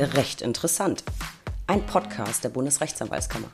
Recht interessant. Ein Podcast der Bundesrechtsanwaltskammer.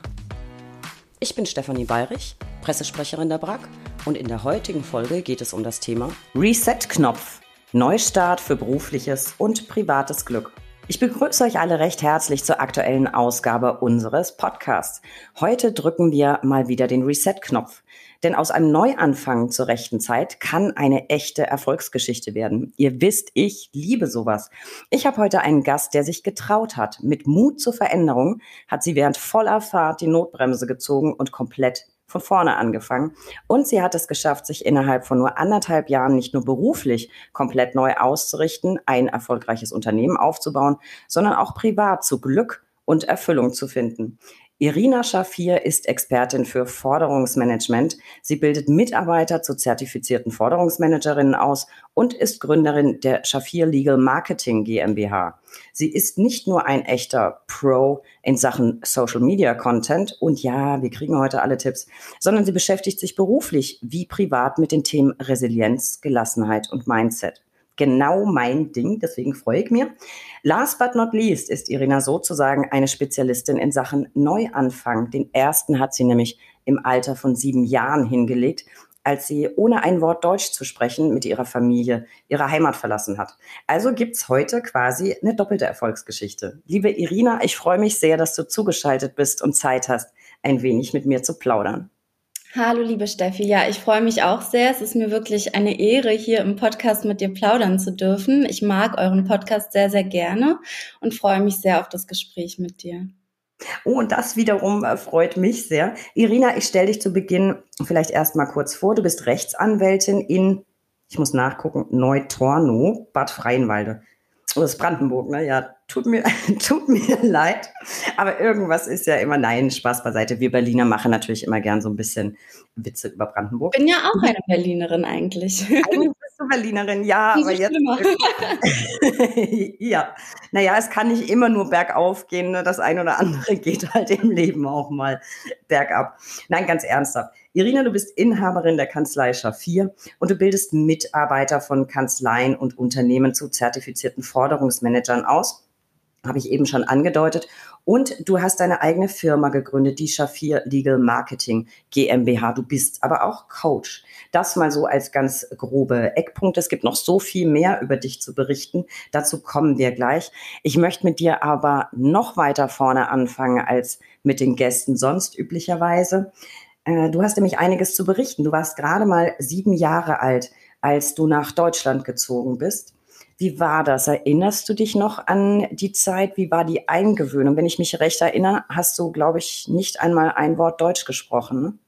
Ich bin Stefanie Bayrich, Pressesprecherin der BRAG und in der heutigen Folge geht es um das Thema Reset-Knopf. Neustart für berufliches und privates Glück. Ich begrüße euch alle recht herzlich zur aktuellen Ausgabe unseres Podcasts. Heute drücken wir mal wieder den Reset-Knopf. Denn aus einem Neuanfang zur rechten Zeit kann eine echte Erfolgsgeschichte werden. Ihr wisst, ich liebe sowas. Ich habe heute einen Gast, der sich getraut hat. Mit Mut zur Veränderung hat sie während voller Fahrt die Notbremse gezogen und komplett von vorne angefangen. Und sie hat es geschafft, sich innerhalb von nur anderthalb Jahren nicht nur beruflich komplett neu auszurichten, ein erfolgreiches Unternehmen aufzubauen, sondern auch privat zu Glück und Erfüllung zu finden. Irina Schafir ist Expertin für Forderungsmanagement. Sie bildet Mitarbeiter zu zertifizierten Forderungsmanagerinnen aus und ist Gründerin der Schafir Legal Marketing GmbH. Sie ist nicht nur ein echter Pro in Sachen Social Media Content und ja, wir kriegen heute alle Tipps, sondern sie beschäftigt sich beruflich wie privat mit den Themen Resilienz, Gelassenheit und Mindset genau mein Ding, deswegen freue ich mich. Last but not least ist Irina sozusagen eine Spezialistin in Sachen Neuanfang. Den ersten hat sie nämlich im Alter von sieben Jahren hingelegt, als sie ohne ein Wort Deutsch zu sprechen mit ihrer Familie ihre Heimat verlassen hat. Also gibt's heute quasi eine doppelte Erfolgsgeschichte. Liebe Irina, ich freue mich sehr, dass du zugeschaltet bist und Zeit hast, ein wenig mit mir zu plaudern. Hallo, liebe Steffi. Ja, ich freue mich auch sehr. Es ist mir wirklich eine Ehre, hier im Podcast mit dir plaudern zu dürfen. Ich mag euren Podcast sehr, sehr gerne und freue mich sehr auf das Gespräch mit dir. Oh, und das wiederum äh, freut mich sehr. Irina, ich stelle dich zu Beginn vielleicht erst mal kurz vor. Du bist Rechtsanwältin in, ich muss nachgucken, Neutorno, Bad Freienwalde. Oh, das ist Brandenburg, ne? Ja, tut mir, tut mir leid. Aber irgendwas ist ja immer, nein, Spaß beiseite. Wir Berliner machen natürlich immer gern so ein bisschen Witze über Brandenburg. Ich bin ja auch eine Berlinerin eigentlich. Eigentlich bist du Berlinerin, ja, aber jetzt. ja, naja, es kann nicht immer nur bergauf gehen. Ne? Das eine oder andere geht halt im Leben auch mal bergab. Nein, ganz ernsthaft. Irina, du bist Inhaberin der Kanzlei Schafir und du bildest Mitarbeiter von Kanzleien und Unternehmen zu zertifizierten Forderungsmanagern aus habe ich eben schon angedeutet. Und du hast deine eigene Firma gegründet, die Shafir Legal Marketing GmbH. Du bist aber auch Coach. Das mal so als ganz grobe Eckpunkt. Es gibt noch so viel mehr über dich zu berichten. Dazu kommen wir gleich. Ich möchte mit dir aber noch weiter vorne anfangen als mit den Gästen sonst üblicherweise. Äh, du hast nämlich einiges zu berichten. Du warst gerade mal sieben Jahre alt, als du nach Deutschland gezogen bist. Wie war das? Erinnerst du dich noch an die Zeit? Wie war die Eingewöhnung? Wenn ich mich recht erinnere, hast du, glaube ich, nicht einmal ein Wort Deutsch gesprochen.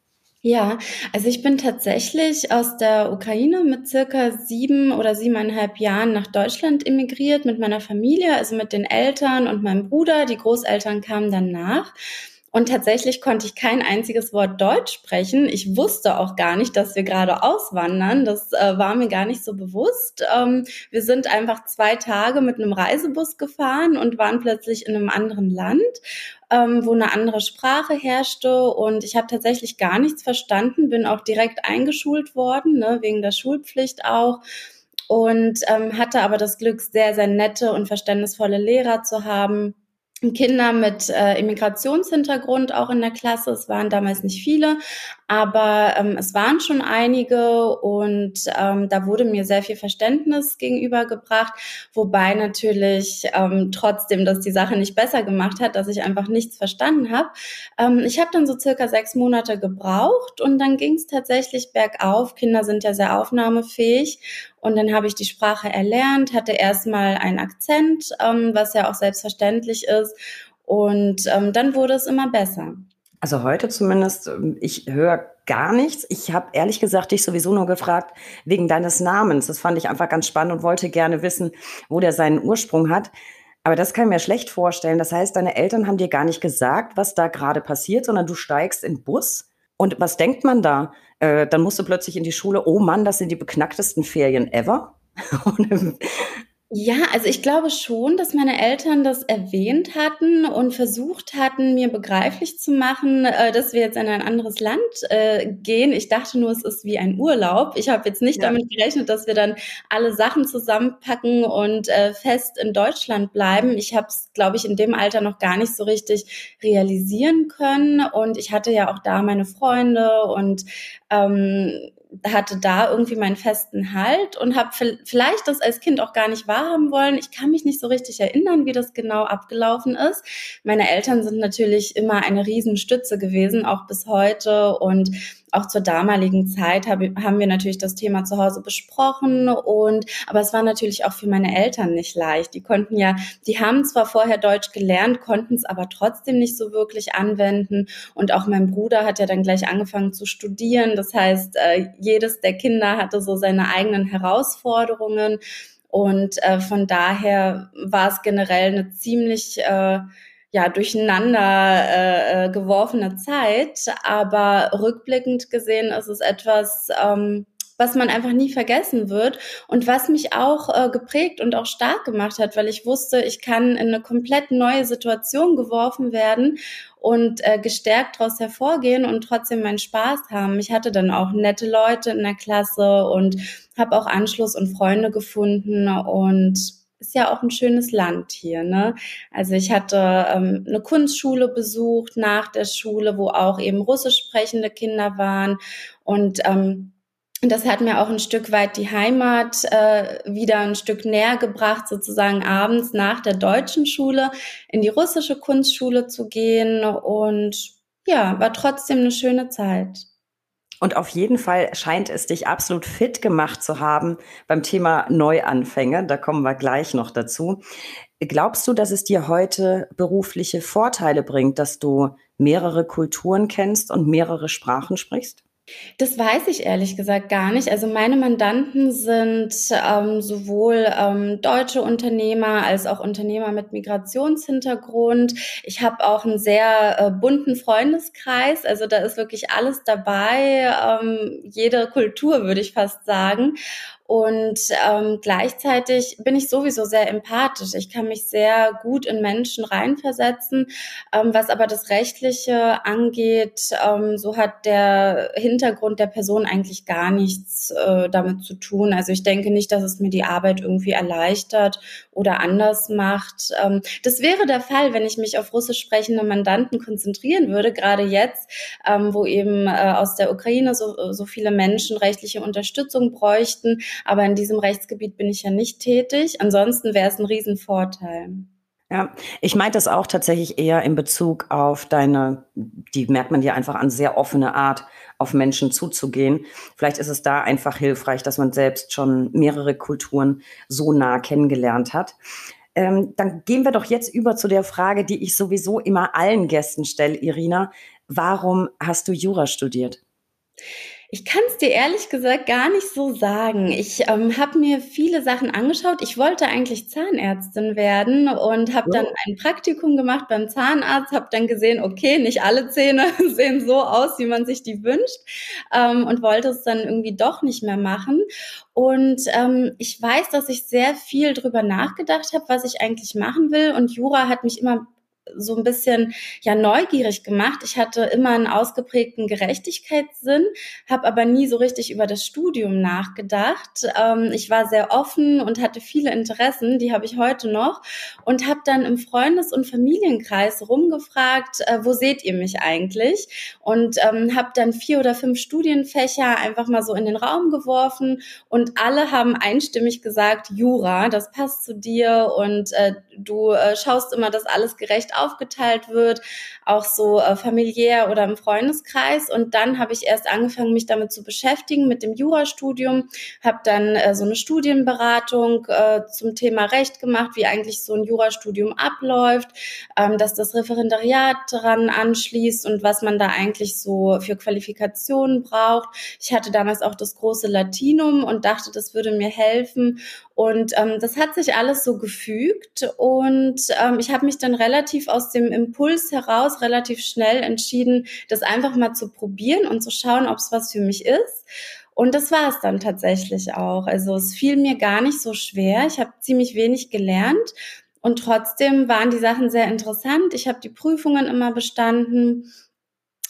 Ja, also ich bin tatsächlich aus der Ukraine mit circa sieben oder siebeneinhalb Jahren nach Deutschland emigriert mit meiner Familie, also mit den Eltern und meinem Bruder. Die Großeltern kamen dann nach. Und tatsächlich konnte ich kein einziges Wort Deutsch sprechen. Ich wusste auch gar nicht, dass wir gerade auswandern. Das äh, war mir gar nicht so bewusst. Ähm, wir sind einfach zwei Tage mit einem Reisebus gefahren und waren plötzlich in einem anderen Land, ähm, wo eine andere Sprache herrschte. Und ich habe tatsächlich gar nichts verstanden, bin auch direkt eingeschult worden, ne, wegen der Schulpflicht auch und ähm, hatte aber das Glück, sehr, sehr nette und verständnisvolle Lehrer zu haben, Kinder mit äh, Immigrationshintergrund auch in der Klasse. Es waren damals nicht viele, aber ähm, es waren schon einige und ähm, da wurde mir sehr viel Verständnis gegenübergebracht, wobei natürlich ähm, trotzdem das die Sache nicht besser gemacht hat, dass ich einfach nichts verstanden habe. Ähm, ich habe dann so circa sechs Monate gebraucht und dann ging es tatsächlich bergauf. Kinder sind ja sehr aufnahmefähig und dann habe ich die Sprache erlernt, hatte erstmal einen Akzent, ähm, was ja auch selbstverständlich ist und ähm, dann wurde es immer besser. Also heute zumindest, ähm, ich höre gar nichts. Ich habe ehrlich gesagt dich sowieso nur gefragt wegen deines Namens. Das fand ich einfach ganz spannend und wollte gerne wissen, wo der seinen Ursprung hat. Aber das kann ich mir schlecht vorstellen. Das heißt, deine Eltern haben dir gar nicht gesagt, was da gerade passiert, sondern du steigst in Bus. Und was denkt man da? Äh, dann musst du plötzlich in die Schule. Oh Mann, das sind die beknacktesten Ferien ever. Ja, also ich glaube schon, dass meine Eltern das erwähnt hatten und versucht hatten, mir begreiflich zu machen, äh, dass wir jetzt in ein anderes Land äh, gehen. Ich dachte nur, es ist wie ein Urlaub. Ich habe jetzt nicht ja. damit gerechnet, dass wir dann alle Sachen zusammenpacken und äh, fest in Deutschland bleiben. Ich habe es, glaube ich, in dem Alter noch gar nicht so richtig realisieren können. Und ich hatte ja auch da meine Freunde und ähm, hatte da irgendwie meinen festen Halt und habe vielleicht das als Kind auch gar nicht wahrhaben wollen. Ich kann mich nicht so richtig erinnern, wie das genau abgelaufen ist. Meine Eltern sind natürlich immer eine Riesenstütze gewesen, auch bis heute und auch zur damaligen Zeit hab, haben wir natürlich das Thema zu Hause besprochen und aber es war natürlich auch für meine Eltern nicht leicht. Die konnten ja, die haben zwar vorher Deutsch gelernt, konnten es aber trotzdem nicht so wirklich anwenden und auch mein Bruder hat ja dann gleich angefangen zu studieren. Das heißt, äh, jedes der Kinder hatte so seine eigenen Herausforderungen und äh, von daher war es generell eine ziemlich äh, ja durcheinander äh, äh, geworfene Zeit, aber rückblickend gesehen ist es etwas, ähm, was man einfach nie vergessen wird und was mich auch äh, geprägt und auch stark gemacht hat, weil ich wusste, ich kann in eine komplett neue Situation geworfen werden und äh, gestärkt daraus hervorgehen und trotzdem meinen Spaß haben. Ich hatte dann auch nette Leute in der Klasse und habe auch Anschluss und Freunde gefunden und ist ja auch ein schönes Land hier. Ne? Also ich hatte ähm, eine Kunstschule besucht nach der Schule, wo auch eben russisch sprechende Kinder waren. Und ähm, das hat mir auch ein Stück weit die Heimat äh, wieder ein Stück näher gebracht, sozusagen abends nach der deutschen Schule in die russische Kunstschule zu gehen. Und ja, war trotzdem eine schöne Zeit. Und auf jeden Fall scheint es dich absolut fit gemacht zu haben beim Thema Neuanfänge. Da kommen wir gleich noch dazu. Glaubst du, dass es dir heute berufliche Vorteile bringt, dass du mehrere Kulturen kennst und mehrere Sprachen sprichst? Das weiß ich ehrlich gesagt gar nicht. Also meine Mandanten sind ähm, sowohl ähm, deutsche Unternehmer als auch Unternehmer mit Migrationshintergrund. Ich habe auch einen sehr äh, bunten Freundeskreis. Also da ist wirklich alles dabei, ähm, jede Kultur würde ich fast sagen. Und ähm, gleichzeitig bin ich sowieso sehr empathisch. Ich kann mich sehr gut in Menschen reinversetzen. Ähm, was aber das Rechtliche angeht, ähm, so hat der Hintergrund der Person eigentlich gar nichts äh, damit zu tun. Also ich denke nicht, dass es mir die Arbeit irgendwie erleichtert oder anders macht. Ähm, das wäre der Fall, wenn ich mich auf russisch sprechende Mandanten konzentrieren würde, gerade jetzt, ähm, wo eben äh, aus der Ukraine so, so viele Menschen rechtliche Unterstützung bräuchten. Aber in diesem Rechtsgebiet bin ich ja nicht tätig. Ansonsten wäre es ein Riesenvorteil. Ja, ich meinte das auch tatsächlich eher in Bezug auf deine, die merkt man dir einfach an, sehr offene Art, auf Menschen zuzugehen. Vielleicht ist es da einfach hilfreich, dass man selbst schon mehrere Kulturen so nah kennengelernt hat. Ähm, dann gehen wir doch jetzt über zu der Frage, die ich sowieso immer allen Gästen stelle, Irina. Warum hast du Jura studiert? Ich kann es dir ehrlich gesagt gar nicht so sagen. Ich ähm, habe mir viele Sachen angeschaut. Ich wollte eigentlich Zahnärztin werden und habe dann ein Praktikum gemacht beim Zahnarzt, habe dann gesehen, okay, nicht alle Zähne sehen so aus, wie man sich die wünscht ähm, und wollte es dann irgendwie doch nicht mehr machen. Und ähm, ich weiß, dass ich sehr viel drüber nachgedacht habe, was ich eigentlich machen will. Und Jura hat mich immer so ein bisschen ja neugierig gemacht. Ich hatte immer einen ausgeprägten Gerechtigkeitssinn, habe aber nie so richtig über das Studium nachgedacht. Ähm, ich war sehr offen und hatte viele Interessen, die habe ich heute noch und habe dann im Freundes- und Familienkreis rumgefragt, äh, wo seht ihr mich eigentlich? Und ähm, habe dann vier oder fünf Studienfächer einfach mal so in den Raum geworfen und alle haben einstimmig gesagt, Jura, das passt zu dir und äh, du äh, schaust immer, dass alles gerecht aufgeteilt wird, auch so äh, familiär oder im Freundeskreis. Und dann habe ich erst angefangen, mich damit zu beschäftigen, mit dem Jurastudium, habe dann äh, so eine Studienberatung äh, zum Thema Recht gemacht, wie eigentlich so ein Jurastudium abläuft, ähm, dass das Referendariat daran anschließt und was man da eigentlich so für Qualifikationen braucht. Ich hatte damals auch das große Latinum und dachte, das würde mir helfen. Und ähm, das hat sich alles so gefügt und ähm, ich habe mich dann relativ aus dem Impuls heraus relativ schnell entschieden, das einfach mal zu probieren und zu schauen, ob es was für mich ist Und das war es dann tatsächlich auch. Also es fiel mir gar nicht so schwer. Ich habe ziemlich wenig gelernt und trotzdem waren die Sachen sehr interessant. Ich habe die Prüfungen immer bestanden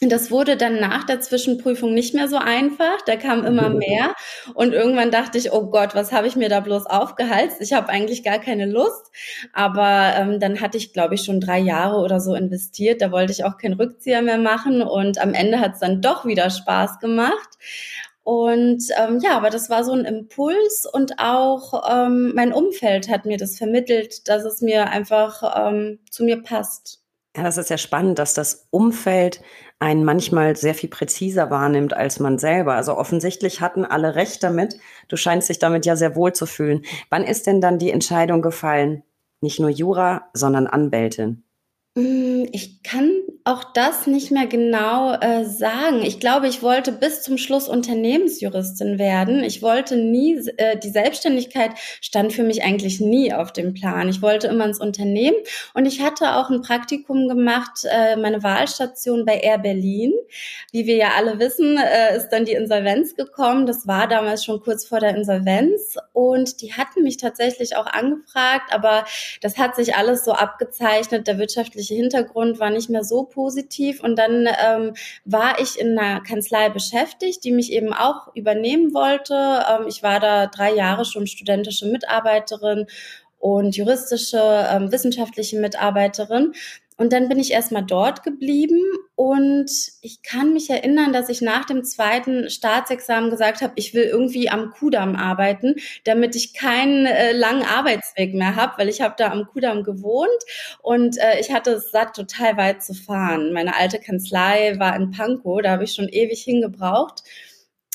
das wurde dann nach der Zwischenprüfung nicht mehr so einfach. Da kam immer mehr. Und irgendwann dachte ich, oh Gott, was habe ich mir da bloß aufgehalst? Ich habe eigentlich gar keine Lust. Aber ähm, dann hatte ich, glaube ich, schon drei Jahre oder so investiert. Da wollte ich auch keinen Rückzieher mehr machen. Und am Ende hat es dann doch wieder Spaß gemacht. Und ähm, ja, aber das war so ein Impuls und auch ähm, mein Umfeld hat mir das vermittelt, dass es mir einfach ähm, zu mir passt. Ja, das ist ja spannend, dass das Umfeld einen manchmal sehr viel präziser wahrnimmt als man selber. Also offensichtlich hatten alle recht damit. Du scheinst dich damit ja sehr wohl zu fühlen. Wann ist denn dann die Entscheidung gefallen? Nicht nur Jura, sondern Anwältin? Mm, ich kann auch das nicht mehr genau äh, sagen. Ich glaube, ich wollte bis zum Schluss Unternehmensjuristin werden. Ich wollte nie, äh, die Selbstständigkeit stand für mich eigentlich nie auf dem Plan. Ich wollte immer ins Unternehmen und ich hatte auch ein Praktikum gemacht, äh, meine Wahlstation bei Air Berlin. Wie wir ja alle wissen, äh, ist dann die Insolvenz gekommen. Das war damals schon kurz vor der Insolvenz und die hatten mich tatsächlich auch angefragt, aber das hat sich alles so abgezeichnet. Der wirtschaftliche Hintergrund war nicht mehr so positiv. Und dann ähm, war ich in einer Kanzlei beschäftigt, die mich eben auch übernehmen wollte. Ähm, ich war da drei Jahre schon studentische Mitarbeiterin und juristische, ähm, wissenschaftliche Mitarbeiterin. Und dann bin ich erstmal dort geblieben und ich kann mich erinnern, dass ich nach dem zweiten Staatsexamen gesagt habe, ich will irgendwie am Kudamm arbeiten, damit ich keinen äh, langen Arbeitsweg mehr habe, weil ich habe da am Kudamm gewohnt und äh, ich hatte es satt, total weit zu fahren. Meine alte Kanzlei war in Pankow, da habe ich schon ewig hingebraucht.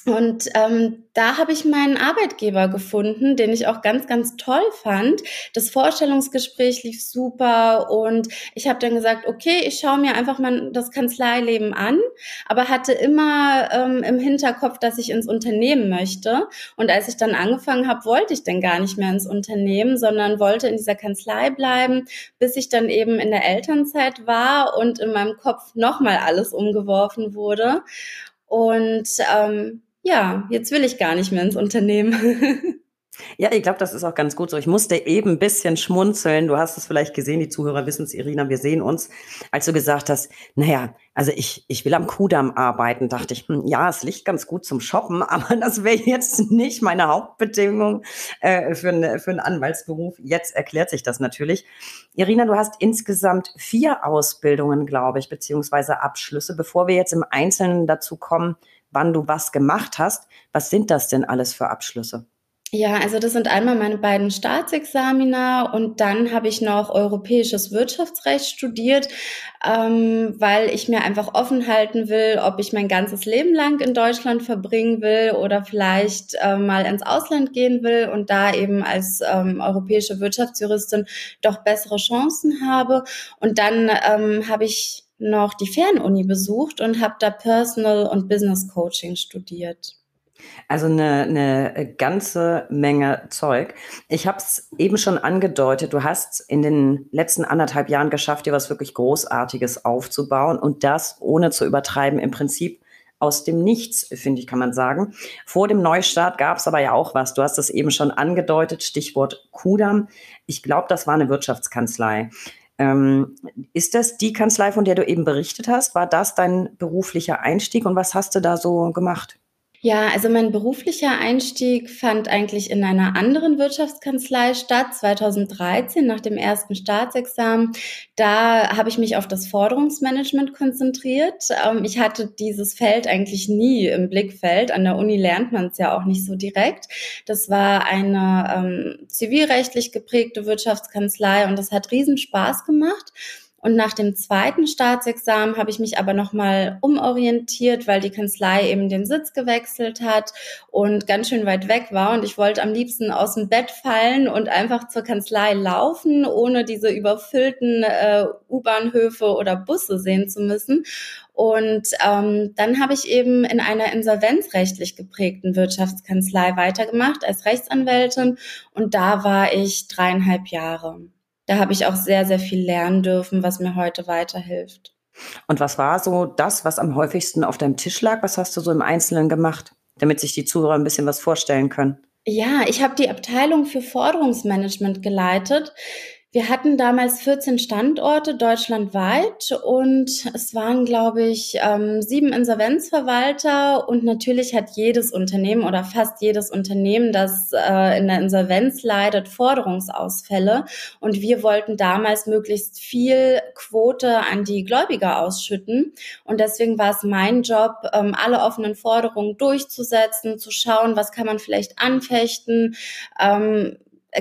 Und ähm, da habe ich meinen Arbeitgeber gefunden, den ich auch ganz, ganz toll fand. Das Vorstellungsgespräch lief super und ich habe dann gesagt, okay, ich schaue mir einfach mal das Kanzleileben an, aber hatte immer ähm, im Hinterkopf, dass ich ins Unternehmen möchte. Und als ich dann angefangen habe, wollte ich dann gar nicht mehr ins Unternehmen, sondern wollte in dieser Kanzlei bleiben, bis ich dann eben in der Elternzeit war und in meinem Kopf nochmal alles umgeworfen wurde. Und ähm, ja, jetzt will ich gar nicht mehr ins Unternehmen. Ja, ich glaube, das ist auch ganz gut so. Ich musste eben ein bisschen schmunzeln. Du hast es vielleicht gesehen, die Zuhörer wissen es, Irina, wir sehen uns. Als du gesagt hast, naja, also ich, ich will am Kudamm arbeiten, dachte ich, hm, ja, es liegt ganz gut zum Shoppen, aber das wäre jetzt nicht meine Hauptbedingung äh, für, eine, für einen Anwaltsberuf. Jetzt erklärt sich das natürlich. Irina, du hast insgesamt vier Ausbildungen, glaube ich, beziehungsweise Abschlüsse. Bevor wir jetzt im Einzelnen dazu kommen, wann du was gemacht hast. Was sind das denn alles für Abschlüsse? Ja, also das sind einmal meine beiden Staatsexamina und dann habe ich noch europäisches Wirtschaftsrecht studiert, ähm, weil ich mir einfach offen halten will, ob ich mein ganzes Leben lang in Deutschland verbringen will oder vielleicht äh, mal ins Ausland gehen will und da eben als ähm, europäische Wirtschaftsjuristin doch bessere Chancen habe. Und dann ähm, habe ich noch die Fernuni besucht und habe da Personal und Business Coaching studiert. Also eine, eine ganze Menge Zeug. Ich habe es eben schon angedeutet, du hast in den letzten anderthalb Jahren geschafft, dir was wirklich Großartiges aufzubauen und das ohne zu übertreiben, im Prinzip aus dem Nichts, finde ich, kann man sagen. Vor dem Neustart gab es aber ja auch was. Du hast es eben schon angedeutet, Stichwort Kudam. Ich glaube, das war eine Wirtschaftskanzlei. Ähm, ist das die Kanzlei, von der du eben berichtet hast? War das dein beruflicher Einstieg und was hast du da so gemacht? Ja, also mein beruflicher Einstieg fand eigentlich in einer anderen Wirtschaftskanzlei statt, 2013 nach dem ersten Staatsexamen. Da habe ich mich auf das Forderungsmanagement konzentriert. Ähm, ich hatte dieses Feld eigentlich nie im Blickfeld. An der Uni lernt man es ja auch nicht so direkt. Das war eine ähm, zivilrechtlich geprägte Wirtschaftskanzlei und das hat riesen Spaß gemacht. Und nach dem zweiten Staatsexamen habe ich mich aber nochmal umorientiert, weil die Kanzlei eben den Sitz gewechselt hat und ganz schön weit weg war. Und ich wollte am liebsten aus dem Bett fallen und einfach zur Kanzlei laufen, ohne diese überfüllten äh, U-Bahnhöfe oder Busse sehen zu müssen. Und ähm, dann habe ich eben in einer insolvenzrechtlich geprägten Wirtschaftskanzlei weitergemacht als Rechtsanwältin und da war ich dreieinhalb Jahre da habe ich auch sehr, sehr viel lernen dürfen, was mir heute weiterhilft. Und was war so das, was am häufigsten auf deinem Tisch lag? Was hast du so im Einzelnen gemacht? damit sich die Zuhörer ein bisschen was vorstellen können. Ja, ich habe die Abteilung für Forderungsmanagement geleitet. Wir hatten damals 14 Standorte deutschlandweit und es waren, glaube ich, ähm, sieben Insolvenzverwalter und natürlich hat jedes Unternehmen oder fast jedes Unternehmen, das äh, in der Insolvenz leidet, Forderungsausfälle. Und wir wollten damals möglichst viel Quote an die Gläubiger ausschütten. Und deswegen war es mein Job, ähm, alle offenen Forderungen durchzusetzen, zu schauen, was kann man vielleicht anfechten, ähm,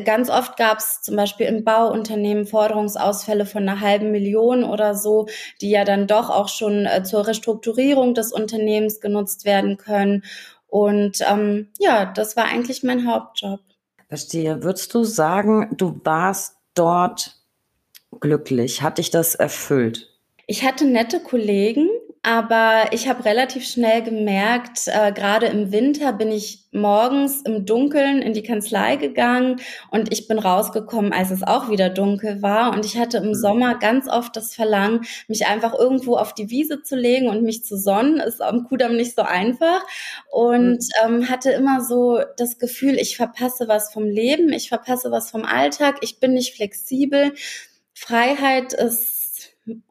Ganz oft gab es zum Beispiel im Bauunternehmen Forderungsausfälle von einer halben Million oder so, die ja dann doch auch schon äh, zur Restrukturierung des Unternehmens genutzt werden können. Und ähm, ja, das war eigentlich mein Hauptjob. Verstehe. Würdest du sagen, du warst dort glücklich? Hat dich das erfüllt? Ich hatte nette Kollegen, aber ich habe relativ schnell gemerkt, äh, gerade im Winter bin ich morgens im Dunkeln in die Kanzlei gegangen und ich bin rausgekommen, als es auch wieder dunkel war. Und ich hatte im mhm. Sommer ganz oft das Verlangen, mich einfach irgendwo auf die Wiese zu legen und mich zu sonnen. Ist am Kudamm nicht so einfach. Und mhm. ähm, hatte immer so das Gefühl, ich verpasse was vom Leben, ich verpasse was vom Alltag, ich bin nicht flexibel. Freiheit ist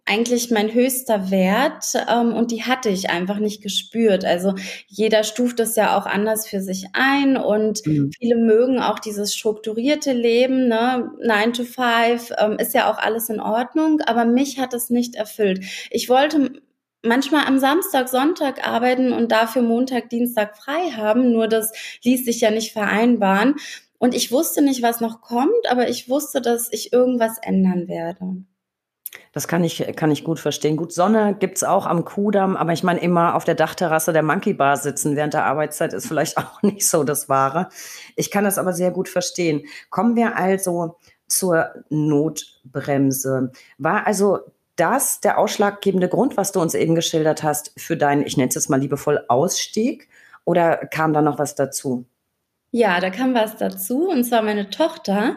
eigentlich mein höchster Wert ähm, und die hatte ich einfach nicht gespürt. Also jeder stuft es ja auch anders für sich ein und mhm. viele mögen auch dieses strukturierte Leben, ne? 9 to 5 ähm, ist ja auch alles in Ordnung, aber mich hat es nicht erfüllt. Ich wollte manchmal am Samstag, Sonntag arbeiten und dafür Montag, Dienstag frei haben, nur das ließ sich ja nicht vereinbaren. Und ich wusste nicht, was noch kommt, aber ich wusste, dass ich irgendwas ändern werde. Das kann ich, kann ich gut verstehen. Gut, Sonne gibt's auch am Kudamm, aber ich meine, immer auf der Dachterrasse der Monkey Bar sitzen während der Arbeitszeit ist vielleicht auch nicht so das Wahre. Ich kann das aber sehr gut verstehen. Kommen wir also zur Notbremse. War also das der ausschlaggebende Grund, was du uns eben geschildert hast, für deinen, ich nenne es jetzt mal liebevoll, Ausstieg? Oder kam da noch was dazu? Ja, da kam was dazu, und zwar meine Tochter.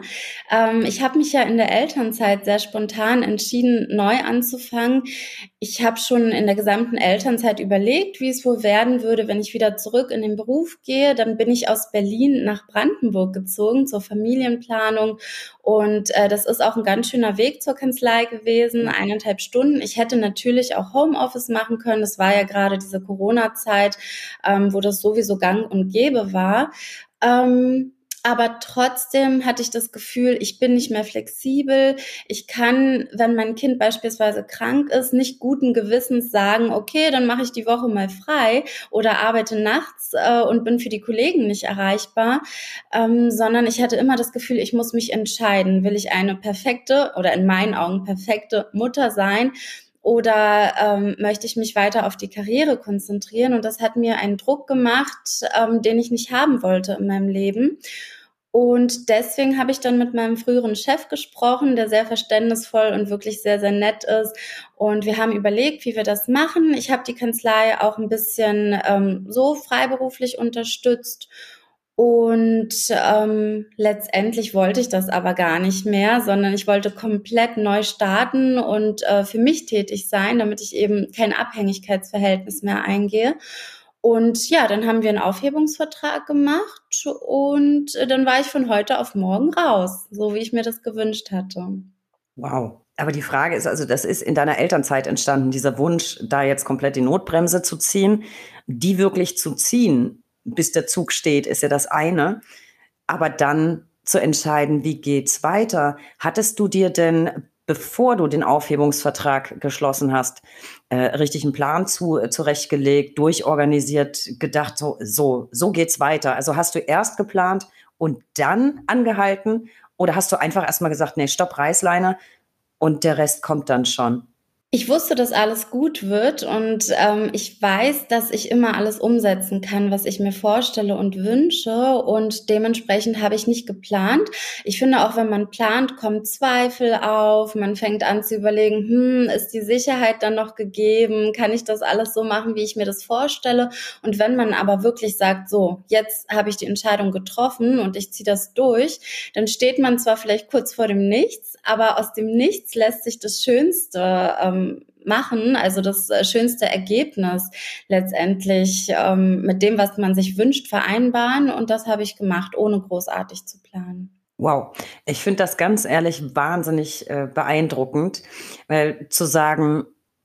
Ähm, ich habe mich ja in der Elternzeit sehr spontan entschieden, neu anzufangen. Ich habe schon in der gesamten Elternzeit überlegt, wie es wohl werden würde, wenn ich wieder zurück in den Beruf gehe. Dann bin ich aus Berlin nach Brandenburg gezogen zur Familienplanung. Und äh, das ist auch ein ganz schöner Weg zur Kanzlei gewesen, eineinhalb Stunden. Ich hätte natürlich auch Homeoffice machen können. Das war ja gerade diese Corona-Zeit, ähm, wo das sowieso gang und gäbe war. Ähm, aber trotzdem hatte ich das Gefühl, ich bin nicht mehr flexibel. Ich kann, wenn mein Kind beispielsweise krank ist, nicht guten Gewissens sagen, okay, dann mache ich die Woche mal frei oder arbeite nachts äh, und bin für die Kollegen nicht erreichbar, ähm, sondern ich hatte immer das Gefühl, ich muss mich entscheiden. Will ich eine perfekte oder in meinen Augen perfekte Mutter sein? Oder ähm, möchte ich mich weiter auf die Karriere konzentrieren? Und das hat mir einen Druck gemacht, ähm, den ich nicht haben wollte in meinem Leben. Und deswegen habe ich dann mit meinem früheren Chef gesprochen, der sehr verständnisvoll und wirklich sehr, sehr nett ist. Und wir haben überlegt, wie wir das machen. Ich habe die Kanzlei auch ein bisschen ähm, so freiberuflich unterstützt. Und ähm, letztendlich wollte ich das aber gar nicht mehr, sondern ich wollte komplett neu starten und äh, für mich tätig sein, damit ich eben kein Abhängigkeitsverhältnis mehr eingehe. Und ja, dann haben wir einen Aufhebungsvertrag gemacht und äh, dann war ich von heute auf morgen raus, so wie ich mir das gewünscht hatte. Wow. Aber die Frage ist also, das ist in deiner Elternzeit entstanden, dieser Wunsch, da jetzt komplett die Notbremse zu ziehen, die wirklich zu ziehen bis der Zug steht, ist ja das eine. Aber dann zu entscheiden, wie geht's weiter? Hattest du dir denn, bevor du den Aufhebungsvertrag geschlossen hast, äh, richtig einen Plan zu, äh, zurechtgelegt, durchorganisiert, gedacht, so, so, so geht's weiter? Also hast du erst geplant und dann angehalten oder hast du einfach erstmal gesagt, nee, stopp, Reißleine und der Rest kommt dann schon? Ich wusste, dass alles gut wird und ähm, ich weiß, dass ich immer alles umsetzen kann, was ich mir vorstelle und wünsche und dementsprechend habe ich nicht geplant. Ich finde auch, wenn man plant, kommen Zweifel auf, man fängt an zu überlegen, hm, ist die Sicherheit dann noch gegeben, kann ich das alles so machen, wie ich mir das vorstelle und wenn man aber wirklich sagt, so, jetzt habe ich die Entscheidung getroffen und ich ziehe das durch, dann steht man zwar vielleicht kurz vor dem Nichts, aber aus dem Nichts lässt sich das Schönste ähm, machen, also das äh, schönste Ergebnis letztendlich ähm, mit dem, was man sich wünscht, vereinbaren. Und das habe ich gemacht, ohne großartig zu planen. Wow, ich finde das ganz ehrlich wahnsinnig äh, beeindruckend, weil zu sagen,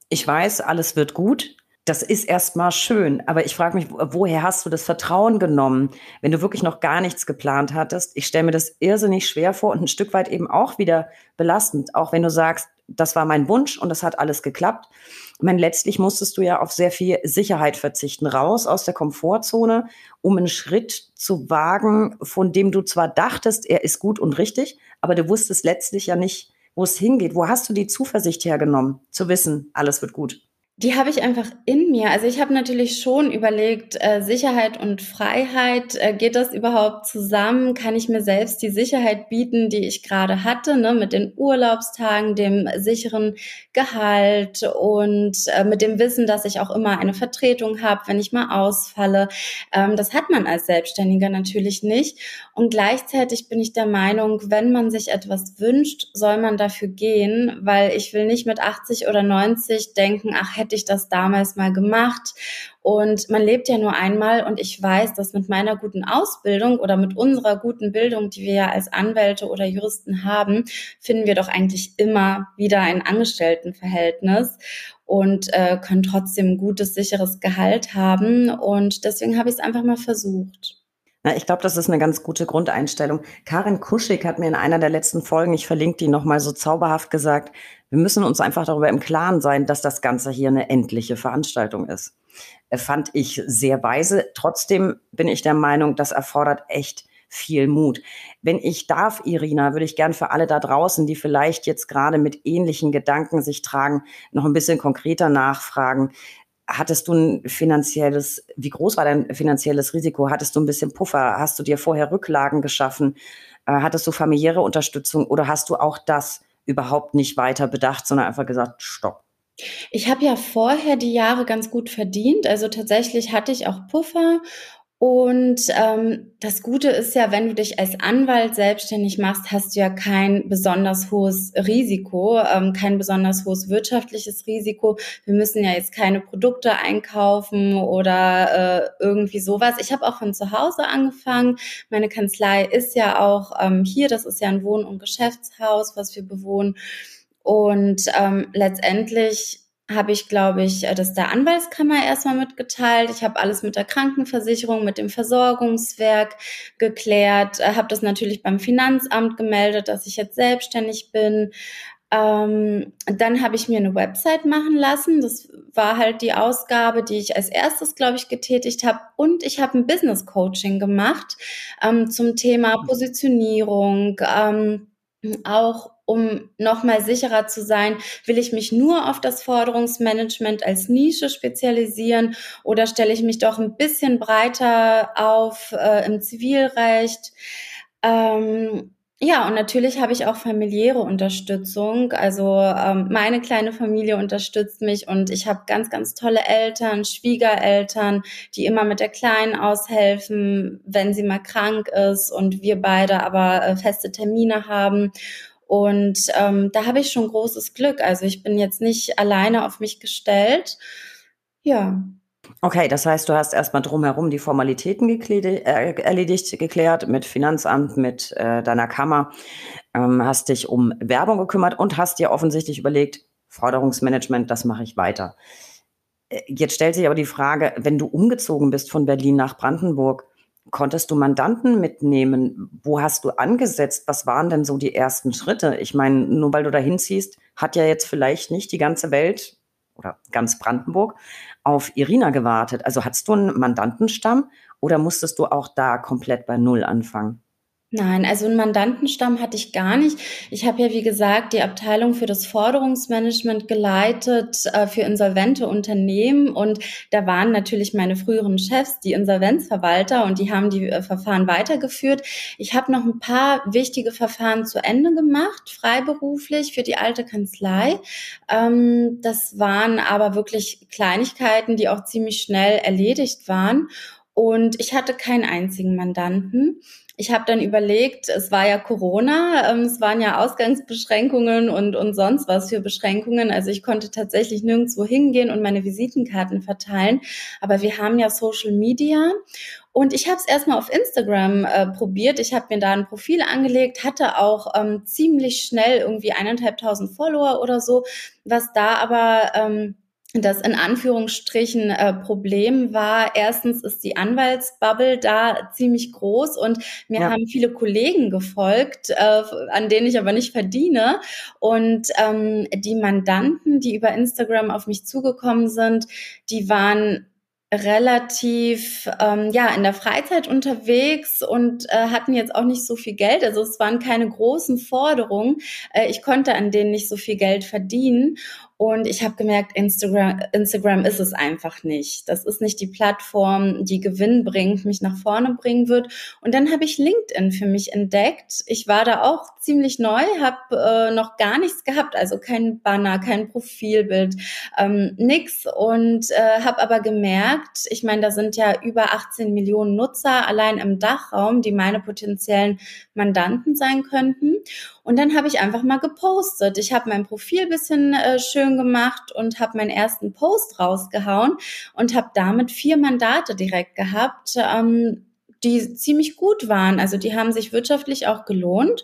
ich weiß, alles wird gut, das ist erstmal schön, aber ich frage mich, woher hast du das Vertrauen genommen, wenn du wirklich noch gar nichts geplant hattest? Ich stelle mir das irrsinnig schwer vor und ein Stück weit eben auch wieder belastend, auch wenn du sagst, das war mein Wunsch und das hat alles geklappt. Ich meine, letztlich musstest du ja auf sehr viel Sicherheit verzichten, raus aus der Komfortzone, um einen Schritt zu wagen, von dem du zwar dachtest, er ist gut und richtig, aber du wusstest letztlich ja nicht, wo es hingeht. Wo hast du die Zuversicht hergenommen, zu wissen, alles wird gut? Die habe ich einfach in mir. Also ich habe natürlich schon überlegt, äh, Sicherheit und Freiheit, äh, geht das überhaupt zusammen? Kann ich mir selbst die Sicherheit bieten, die ich gerade hatte, ne? mit den Urlaubstagen, dem sicheren Gehalt und äh, mit dem Wissen, dass ich auch immer eine Vertretung habe, wenn ich mal ausfalle. Ähm, das hat man als Selbstständiger natürlich nicht. Und gleichzeitig bin ich der Meinung, wenn man sich etwas wünscht, soll man dafür gehen, weil ich will nicht mit 80 oder 90 denken, ach, hätte ich das damals mal gemacht. Und man lebt ja nur einmal und ich weiß, dass mit meiner guten Ausbildung oder mit unserer guten Bildung, die wir ja als Anwälte oder Juristen haben, finden wir doch eigentlich immer wieder ein Angestelltenverhältnis und äh, können trotzdem ein gutes, sicheres Gehalt haben. Und deswegen habe ich es einfach mal versucht. Na, ich glaube, das ist eine ganz gute Grundeinstellung. Karin Kuschig hat mir in einer der letzten Folgen, ich verlinke die nochmal so zauberhaft gesagt, wir müssen uns einfach darüber im Klaren sein, dass das Ganze hier eine endliche Veranstaltung ist. Äh, fand ich sehr weise. Trotzdem bin ich der Meinung, das erfordert echt viel Mut. Wenn ich darf, Irina, würde ich gern für alle da draußen, die vielleicht jetzt gerade mit ähnlichen Gedanken sich tragen, noch ein bisschen konkreter nachfragen hattest du ein finanzielles, wie groß war dein finanzielles Risiko? Hattest du ein bisschen Puffer? Hast du dir vorher Rücklagen geschaffen? Äh, hattest du familiäre Unterstützung oder hast du auch das überhaupt nicht weiter bedacht, sondern einfach gesagt, stopp? Ich habe ja vorher die Jahre ganz gut verdient. Also tatsächlich hatte ich auch Puffer und ähm, das Gute ist ja, wenn du dich als Anwalt selbstständig machst, hast du ja kein besonders hohes Risiko, ähm, kein besonders hohes wirtschaftliches Risiko. Wir müssen ja jetzt keine Produkte einkaufen oder äh, irgendwie sowas. Ich habe auch von zu Hause angefangen. Meine Kanzlei ist ja auch ähm, hier. Das ist ja ein Wohn- und Geschäftshaus, was wir bewohnen. Und ähm, letztendlich habe ich, glaube ich, äh, das der Anwaltskammer erstmal mitgeteilt. Ich habe alles mit der Krankenversicherung, mit dem Versorgungswerk geklärt, äh, habe das natürlich beim Finanzamt gemeldet, dass ich jetzt selbstständig bin. Ähm, dann habe ich mir eine Website machen lassen. Das war halt die Ausgabe, die ich als erstes, glaube ich, getätigt habe. Und ich habe ein Business Coaching gemacht ähm, zum Thema Positionierung. Ähm, auch um nochmal sicherer zu sein, will ich mich nur auf das Forderungsmanagement als Nische spezialisieren oder stelle ich mich doch ein bisschen breiter auf äh, im Zivilrecht? Ähm, ja, und natürlich habe ich auch familiäre Unterstützung. Also ähm, meine kleine Familie unterstützt mich und ich habe ganz, ganz tolle Eltern, Schwiegereltern, die immer mit der Kleinen aushelfen, wenn sie mal krank ist und wir beide aber äh, feste Termine haben. Und ähm, da habe ich schon großes Glück. Also ich bin jetzt nicht alleine auf mich gestellt. Ja. Okay, das heißt, du hast erstmal drumherum die Formalitäten äh, erledigt, geklärt mit Finanzamt, mit äh, deiner Kammer, ähm, hast dich um Werbung gekümmert und hast dir offensichtlich überlegt, Forderungsmanagement, das mache ich weiter. Äh, jetzt stellt sich aber die Frage, wenn du umgezogen bist von Berlin nach Brandenburg, Konntest du Mandanten mitnehmen? Wo hast du angesetzt? Was waren denn so die ersten Schritte? Ich meine, nur weil du dahin ziehst, hat ja jetzt vielleicht nicht die ganze Welt oder ganz Brandenburg auf Irina gewartet. Also hattest du einen Mandantenstamm oder musstest du auch da komplett bei Null anfangen? Nein, also einen Mandantenstamm hatte ich gar nicht. Ich habe ja, wie gesagt, die Abteilung für das Forderungsmanagement geleitet äh, für insolvente Unternehmen und da waren natürlich meine früheren Chefs, die Insolvenzverwalter und die haben die äh, Verfahren weitergeführt. Ich habe noch ein paar wichtige Verfahren zu Ende gemacht, freiberuflich für die alte Kanzlei. Ähm, das waren aber wirklich Kleinigkeiten, die auch ziemlich schnell erledigt waren. Und ich hatte keinen einzigen Mandanten. Ich habe dann überlegt, es war ja Corona, ähm, es waren ja Ausgangsbeschränkungen und, und sonst was für Beschränkungen. Also ich konnte tatsächlich nirgendwo hingehen und meine Visitenkarten verteilen. Aber wir haben ja Social Media und ich habe es erstmal auf Instagram äh, probiert. Ich habe mir da ein Profil angelegt, hatte auch ähm, ziemlich schnell irgendwie eineinhalbtausend Follower oder so, was da aber ähm, das in Anführungsstrichen äh, Problem war, erstens ist die Anwaltsbubble da ziemlich groß und mir ja. haben viele Kollegen gefolgt, äh, an denen ich aber nicht verdiene. Und ähm, die Mandanten, die über Instagram auf mich zugekommen sind, die waren relativ ähm, ja in der Freizeit unterwegs und äh, hatten jetzt auch nicht so viel Geld. Also es waren keine großen Forderungen. Äh, ich konnte an denen nicht so viel Geld verdienen und ich habe gemerkt, Instagram, Instagram ist es einfach nicht. Das ist nicht die Plattform, die Gewinn bringt, mich nach vorne bringen wird. Und dann habe ich LinkedIn für mich entdeckt. Ich war da auch ziemlich neu, habe äh, noch gar nichts gehabt, also kein Banner, kein Profilbild, ähm, nix. Und äh, habe aber gemerkt, ich meine, da sind ja über 18 Millionen Nutzer allein im Dachraum, die meine potenziellen Mandanten sein könnten. Und dann habe ich einfach mal gepostet. Ich habe mein Profil bisschen äh, schön gemacht und habe meinen ersten Post rausgehauen und habe damit vier Mandate direkt gehabt, ähm, die ziemlich gut waren. Also die haben sich wirtschaftlich auch gelohnt.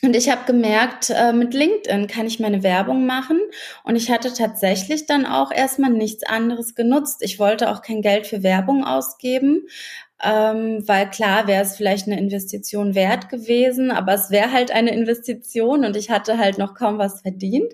Und ich habe gemerkt, äh, mit LinkedIn kann ich meine Werbung machen. Und ich hatte tatsächlich dann auch erstmal nichts anderes genutzt. Ich wollte auch kein Geld für Werbung ausgeben, ähm, weil klar wäre es vielleicht eine Investition wert gewesen, aber es wäre halt eine Investition und ich hatte halt noch kaum was verdient.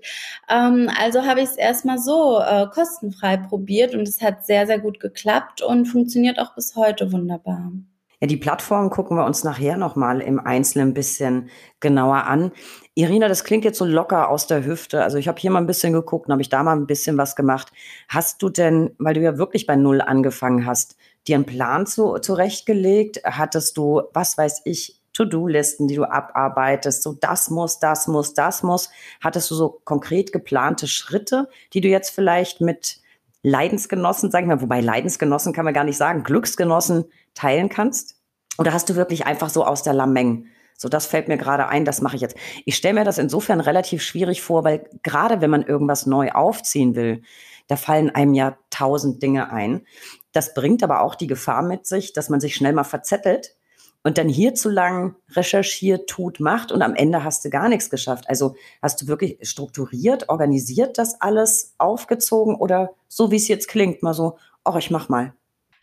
Ähm, also habe ich es erstmal so äh, kostenfrei probiert und es hat sehr, sehr gut geklappt und funktioniert auch bis heute wunderbar. Ja, die Plattform gucken wir uns nachher nochmal im Einzelnen ein bisschen genauer an. Irina, das klingt jetzt so locker aus der Hüfte. Also ich habe hier mal ein bisschen geguckt, habe ich da mal ein bisschen was gemacht. Hast du denn, weil du ja wirklich bei Null angefangen hast, dir einen Plan zu, zurechtgelegt? Hattest du, was weiß ich, To-Do-Listen, die du abarbeitest, so das muss, das muss, das muss? Hattest du so konkret geplante Schritte, die du jetzt vielleicht mit Leidensgenossen, sag ich mal, wobei Leidensgenossen kann man gar nicht sagen, Glücksgenossen teilen kannst? Oder hast du wirklich einfach so aus der Lameng? So, das fällt mir gerade ein, das mache ich jetzt. Ich stelle mir das insofern relativ schwierig vor, weil gerade wenn man irgendwas neu aufziehen will, da fallen einem ja tausend Dinge ein. Das bringt aber auch die Gefahr mit sich, dass man sich schnell mal verzettelt und dann hier zu lang recherchiert, tut, macht und am Ende hast du gar nichts geschafft. Also hast du wirklich strukturiert, organisiert das alles, aufgezogen oder so wie es jetzt klingt, mal so, ach, ich mach mal.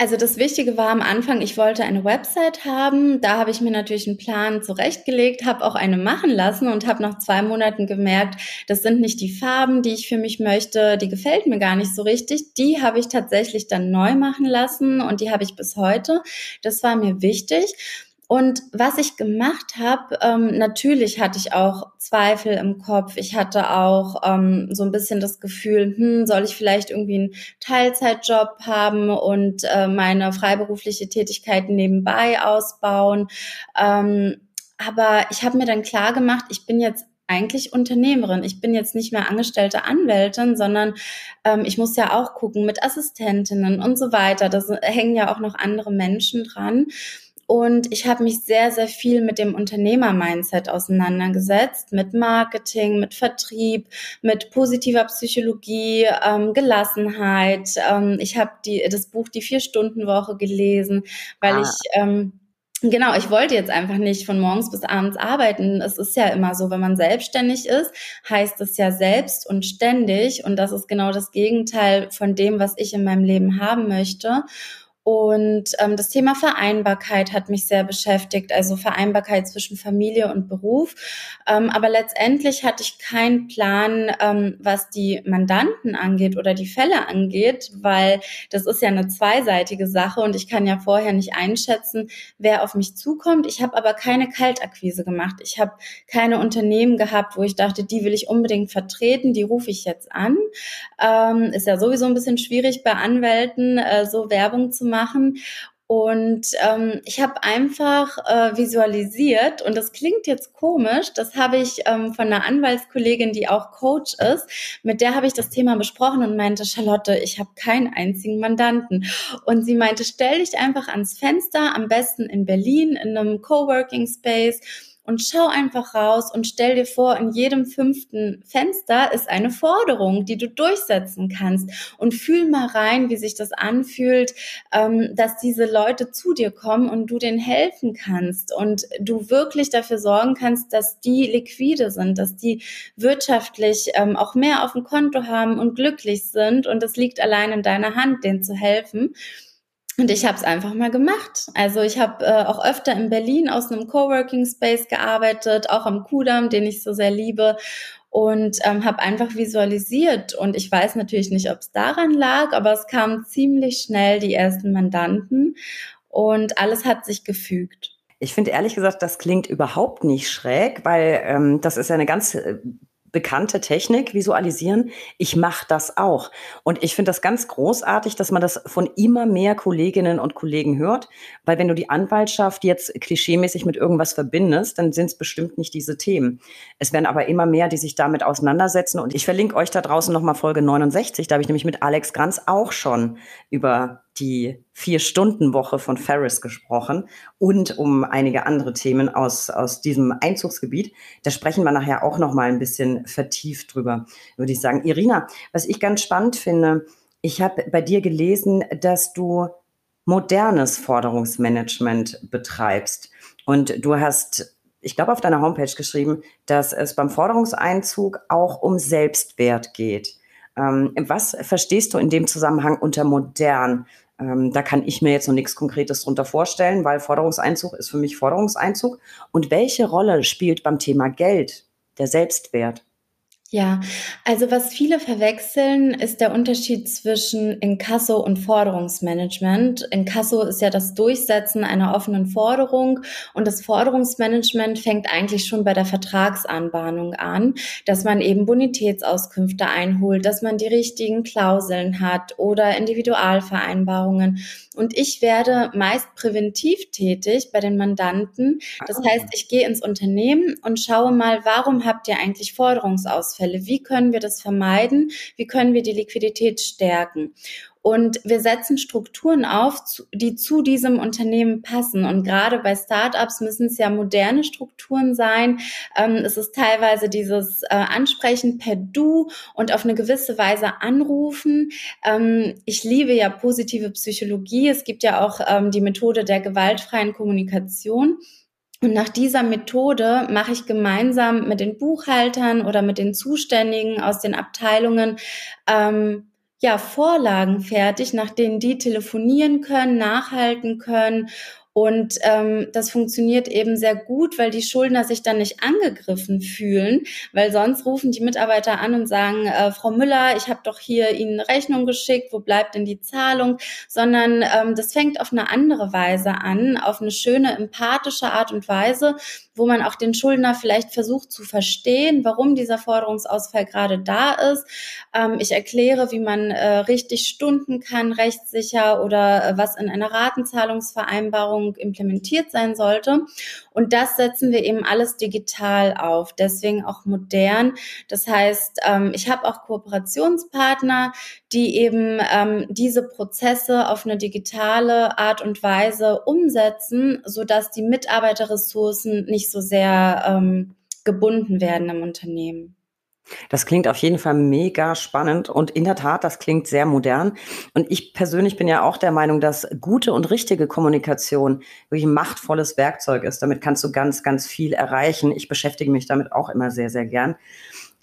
Also das Wichtige war am Anfang, ich wollte eine Website haben. Da habe ich mir natürlich einen Plan zurechtgelegt, habe auch eine machen lassen und habe nach zwei Monaten gemerkt, das sind nicht die Farben, die ich für mich möchte. Die gefällt mir gar nicht so richtig. Die habe ich tatsächlich dann neu machen lassen und die habe ich bis heute. Das war mir wichtig. Und was ich gemacht habe, ähm, natürlich hatte ich auch Zweifel im Kopf. Ich hatte auch ähm, so ein bisschen das Gefühl, hm, soll ich vielleicht irgendwie einen Teilzeitjob haben und äh, meine freiberufliche Tätigkeit nebenbei ausbauen. Ähm, aber ich habe mir dann klar gemacht, ich bin jetzt eigentlich Unternehmerin. Ich bin jetzt nicht mehr angestellte Anwältin, sondern ähm, ich muss ja auch gucken mit Assistentinnen und so weiter. Da hängen ja auch noch andere Menschen dran. Und ich habe mich sehr, sehr viel mit dem Unternehmer-Mindset auseinandergesetzt, mit Marketing, mit Vertrieb, mit positiver Psychologie, ähm, Gelassenheit. Ähm, ich habe das Buch Die Vier-Stunden-Woche gelesen, weil ah. ich ähm, Genau, ich wollte jetzt einfach nicht von morgens bis abends arbeiten. Es ist ja immer so, wenn man selbstständig ist, heißt es ja selbst und ständig. Und das ist genau das Gegenteil von dem, was ich in meinem Leben haben möchte. Und ähm, das Thema Vereinbarkeit hat mich sehr beschäftigt, also Vereinbarkeit zwischen Familie und Beruf. Ähm, aber letztendlich hatte ich keinen Plan, ähm, was die Mandanten angeht oder die Fälle angeht, weil das ist ja eine zweiseitige Sache und ich kann ja vorher nicht einschätzen, wer auf mich zukommt. Ich habe aber keine Kaltakquise gemacht. Ich habe keine Unternehmen gehabt, wo ich dachte, die will ich unbedingt vertreten, die rufe ich jetzt an. Ähm, ist ja sowieso ein bisschen schwierig bei Anwälten, äh, so Werbung zu machen. Und ähm, ich habe einfach äh, visualisiert, und das klingt jetzt komisch, das habe ich ähm, von einer Anwaltskollegin, die auch Coach ist, mit der habe ich das Thema besprochen und meinte, Charlotte, ich habe keinen einzigen Mandanten. Und sie meinte, stell dich einfach ans Fenster, am besten in Berlin, in einem Coworking Space und schau einfach raus und stell dir vor, in jedem fünften Fenster ist eine Forderung, die du durchsetzen kannst und fühl mal rein, wie sich das anfühlt, ähm, dass diese Leute zu dir kommen und du denen helfen kannst und du wirklich dafür sorgen kannst, dass die liquide sind, dass die wirtschaftlich ähm, auch mehr auf dem Konto haben und glücklich sind und es liegt allein in deiner Hand, denen zu helfen. Und ich habe es einfach mal gemacht. Also ich habe äh, auch öfter in Berlin aus einem Coworking Space gearbeitet, auch am Kudamm, den ich so sehr liebe und ähm, habe einfach visualisiert. Und ich weiß natürlich nicht, ob es daran lag, aber es kamen ziemlich schnell die ersten Mandanten und alles hat sich gefügt. Ich finde ehrlich gesagt, das klingt überhaupt nicht schräg, weil ähm, das ist ja eine ganz äh, bekannte Technik, visualisieren. Ich mache das auch. Und ich finde das ganz großartig, dass man das von immer mehr Kolleginnen und Kollegen hört, weil wenn du die Anwaltschaft jetzt klischeemäßig mit irgendwas verbindest, dann sind es bestimmt nicht diese Themen. Es werden aber immer mehr, die sich damit auseinandersetzen. Und ich verlinke euch da draußen nochmal Folge 69. Da habe ich nämlich mit Alex Granz auch schon über die Vier-Stunden-Woche von Ferris gesprochen und um einige andere Themen aus, aus diesem Einzugsgebiet. Da sprechen wir nachher auch noch mal ein bisschen vertieft drüber, würde ich sagen. Irina, was ich ganz spannend finde, ich habe bei dir gelesen, dass du modernes Forderungsmanagement betreibst und du hast ich glaube, auf deiner Homepage geschrieben, dass es beim Forderungseinzug auch um Selbstwert geht. Ähm, was verstehst du in dem Zusammenhang unter modern? Ähm, da kann ich mir jetzt noch nichts Konkretes drunter vorstellen, weil Forderungseinzug ist für mich Forderungseinzug. Und welche Rolle spielt beim Thema Geld der Selbstwert? Ja, also was viele verwechseln, ist der Unterschied zwischen Inkasso und Forderungsmanagement. Inkasso ist ja das Durchsetzen einer offenen Forderung und das Forderungsmanagement fängt eigentlich schon bei der Vertragsanbahnung an, dass man eben Bonitätsauskünfte einholt, dass man die richtigen Klauseln hat oder Individualvereinbarungen. Und ich werde meist präventiv tätig bei den Mandanten. Das ah. heißt, ich gehe ins Unternehmen und schaue mal, warum habt ihr eigentlich Forderungsausfälle? Ausfälle. Wie können wir das vermeiden? Wie können wir die Liquidität stärken? Und wir setzen Strukturen auf, die zu diesem Unternehmen passen. Und gerade bei Startups müssen es ja moderne Strukturen sein. Ähm, es ist teilweise dieses äh, Ansprechen per Du und auf eine gewisse Weise anrufen. Ähm, ich liebe ja positive Psychologie. Es gibt ja auch ähm, die Methode der gewaltfreien Kommunikation. Und nach dieser Methode mache ich gemeinsam mit den Buchhaltern oder mit den Zuständigen aus den Abteilungen ähm, ja Vorlagen fertig, nach denen die telefonieren können, nachhalten können und ähm, das funktioniert eben sehr gut, weil die Schuldner sich dann nicht angegriffen fühlen, weil sonst rufen die Mitarbeiter an und sagen, äh, Frau Müller, ich habe doch hier Ihnen eine Rechnung geschickt, wo bleibt denn die Zahlung? Sondern ähm, das fängt auf eine andere Weise an, auf eine schöne, empathische Art und Weise, wo man auch den Schuldner vielleicht versucht zu verstehen, warum dieser Forderungsausfall gerade da ist. Ähm, ich erkläre, wie man äh, richtig stunden kann, rechtssicher oder äh, was in einer Ratenzahlungsvereinbarung implementiert sein sollte. Und das setzen wir eben alles digital auf, deswegen auch modern. Das heißt, ähm, ich habe auch Kooperationspartner, die eben ähm, diese Prozesse auf eine digitale Art und Weise umsetzen, sodass die Mitarbeiterressourcen nicht so sehr ähm, gebunden werden im Unternehmen. Das klingt auf jeden Fall mega spannend und in der Tat, das klingt sehr modern. Und ich persönlich bin ja auch der Meinung, dass gute und richtige Kommunikation wirklich ein machtvolles Werkzeug ist. Damit kannst du ganz, ganz viel erreichen. Ich beschäftige mich damit auch immer sehr, sehr gern.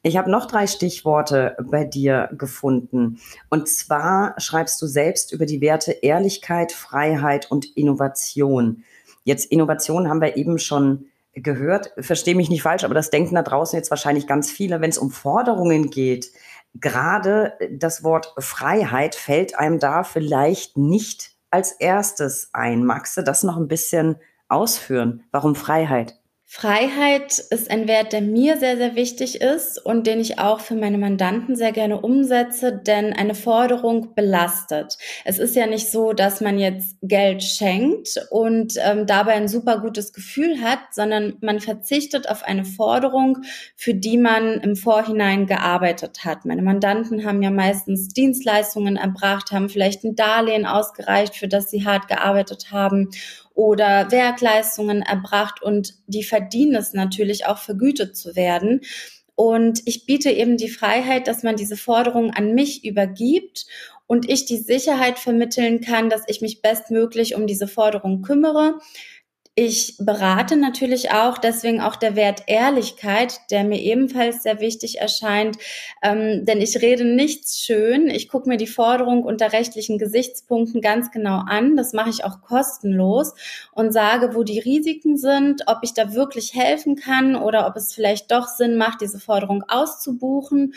Ich habe noch drei Stichworte bei dir gefunden. Und zwar schreibst du selbst über die Werte Ehrlichkeit, Freiheit und Innovation. Jetzt Innovation haben wir eben schon gehört. Verstehe mich nicht falsch, aber das denken da draußen jetzt wahrscheinlich ganz viele, wenn es um Forderungen geht. Gerade das Wort Freiheit fällt einem da vielleicht nicht als erstes ein. Magst du das noch ein bisschen ausführen? Warum Freiheit? Freiheit ist ein Wert, der mir sehr, sehr wichtig ist und den ich auch für meine Mandanten sehr gerne umsetze, denn eine Forderung belastet. Es ist ja nicht so, dass man jetzt Geld schenkt und ähm, dabei ein super gutes Gefühl hat, sondern man verzichtet auf eine Forderung, für die man im Vorhinein gearbeitet hat. Meine Mandanten haben ja meistens Dienstleistungen erbracht, haben vielleicht ein Darlehen ausgereicht, für das sie hart gearbeitet haben oder Werkleistungen erbracht und die verdienen es natürlich auch vergütet zu werden. Und ich biete eben die Freiheit, dass man diese Forderungen an mich übergibt und ich die Sicherheit vermitteln kann, dass ich mich bestmöglich um diese Forderung kümmere ich berate natürlich auch, deswegen auch der Wert Ehrlichkeit, der mir ebenfalls sehr wichtig erscheint, ähm, denn ich rede nichts schön. Ich gucke mir die Forderung unter rechtlichen Gesichtspunkten ganz genau an. Das mache ich auch kostenlos und sage, wo die Risiken sind, ob ich da wirklich helfen kann oder ob es vielleicht doch Sinn macht, diese Forderung auszubuchen.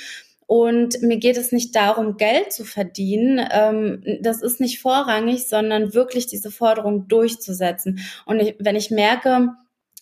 Und mir geht es nicht darum, Geld zu verdienen. Ähm, das ist nicht vorrangig, sondern wirklich diese Forderung durchzusetzen. Und wenn ich merke,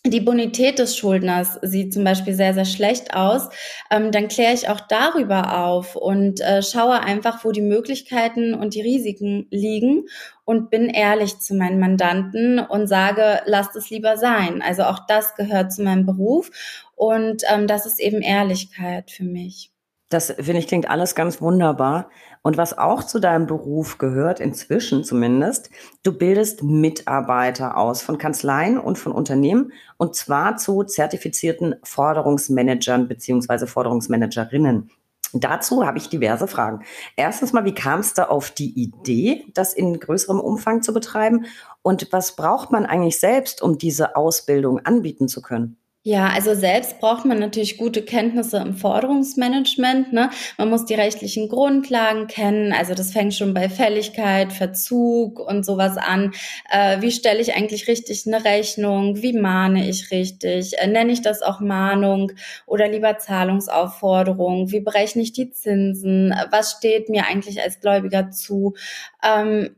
die Bonität des Schuldners sieht zum Beispiel sehr, sehr schlecht aus, ähm, dann kläre ich auch darüber auf und äh, schaue einfach, wo die Möglichkeiten und die Risiken liegen und bin ehrlich zu meinen Mandanten und sage, lasst es lieber sein. Also auch das gehört zu meinem Beruf und ähm, das ist eben Ehrlichkeit für mich. Das finde ich klingt alles ganz wunderbar. Und was auch zu deinem Beruf gehört, inzwischen zumindest, du bildest Mitarbeiter aus von Kanzleien und von Unternehmen und zwar zu zertifizierten Forderungsmanagern beziehungsweise Forderungsmanagerinnen. Dazu habe ich diverse Fragen. Erstens mal, wie kamst du auf die Idee, das in größerem Umfang zu betreiben? Und was braucht man eigentlich selbst, um diese Ausbildung anbieten zu können? Ja, also selbst braucht man natürlich gute Kenntnisse im Forderungsmanagement. Ne? Man muss die rechtlichen Grundlagen kennen. Also das fängt schon bei Fälligkeit, Verzug und sowas an. Äh, wie stelle ich eigentlich richtig eine Rechnung? Wie mahne ich richtig? Äh, nenne ich das auch Mahnung oder lieber Zahlungsaufforderung? Wie berechne ich die Zinsen? Was steht mir eigentlich als Gläubiger zu? Ähm,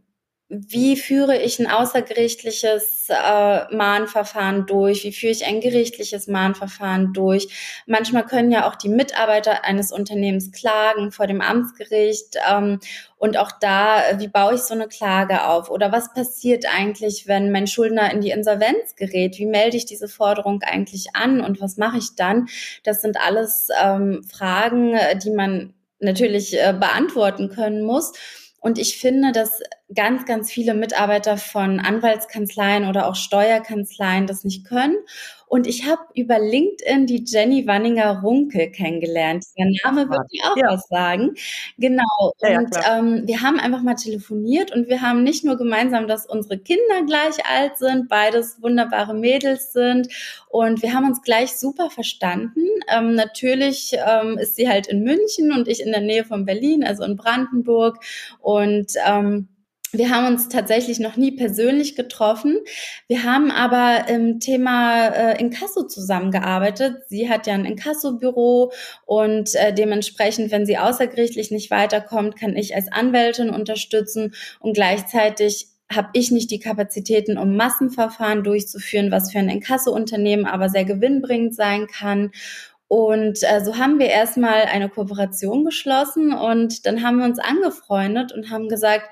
wie führe ich ein außergerichtliches äh, Mahnverfahren durch? Wie führe ich ein gerichtliches Mahnverfahren durch? Manchmal können ja auch die Mitarbeiter eines Unternehmens klagen vor dem Amtsgericht. Ähm, und auch da, wie baue ich so eine Klage auf? Oder was passiert eigentlich, wenn mein Schuldner in die Insolvenz gerät? Wie melde ich diese Forderung eigentlich an und was mache ich dann? Das sind alles ähm, Fragen, die man natürlich äh, beantworten können muss. Und ich finde, dass ganz, ganz viele Mitarbeiter von Anwaltskanzleien oder auch Steuerkanzleien das nicht können. Und ich habe über LinkedIn die Jenny Wanninger-Runkel kennengelernt. Der Name wird dir auch ja. was sagen. Genau. Ja, und ja, ähm, wir haben einfach mal telefoniert und wir haben nicht nur gemeinsam, dass unsere Kinder gleich alt sind, beides wunderbare Mädels sind. Und wir haben uns gleich super verstanden. Ähm, natürlich ähm, ist sie halt in München und ich in der Nähe von Berlin, also in Brandenburg. Und ähm, wir haben uns tatsächlich noch nie persönlich getroffen. Wir haben aber im Thema äh, Inkasso zusammengearbeitet. Sie hat ja ein Inkasso-Büro und äh, dementsprechend, wenn sie außergerichtlich nicht weiterkommt, kann ich als Anwältin unterstützen und gleichzeitig habe ich nicht die Kapazitäten, um Massenverfahren durchzuführen, was für ein Inkasso-Unternehmen aber sehr gewinnbringend sein kann. Und äh, so haben wir erstmal eine Kooperation geschlossen und dann haben wir uns angefreundet und haben gesagt,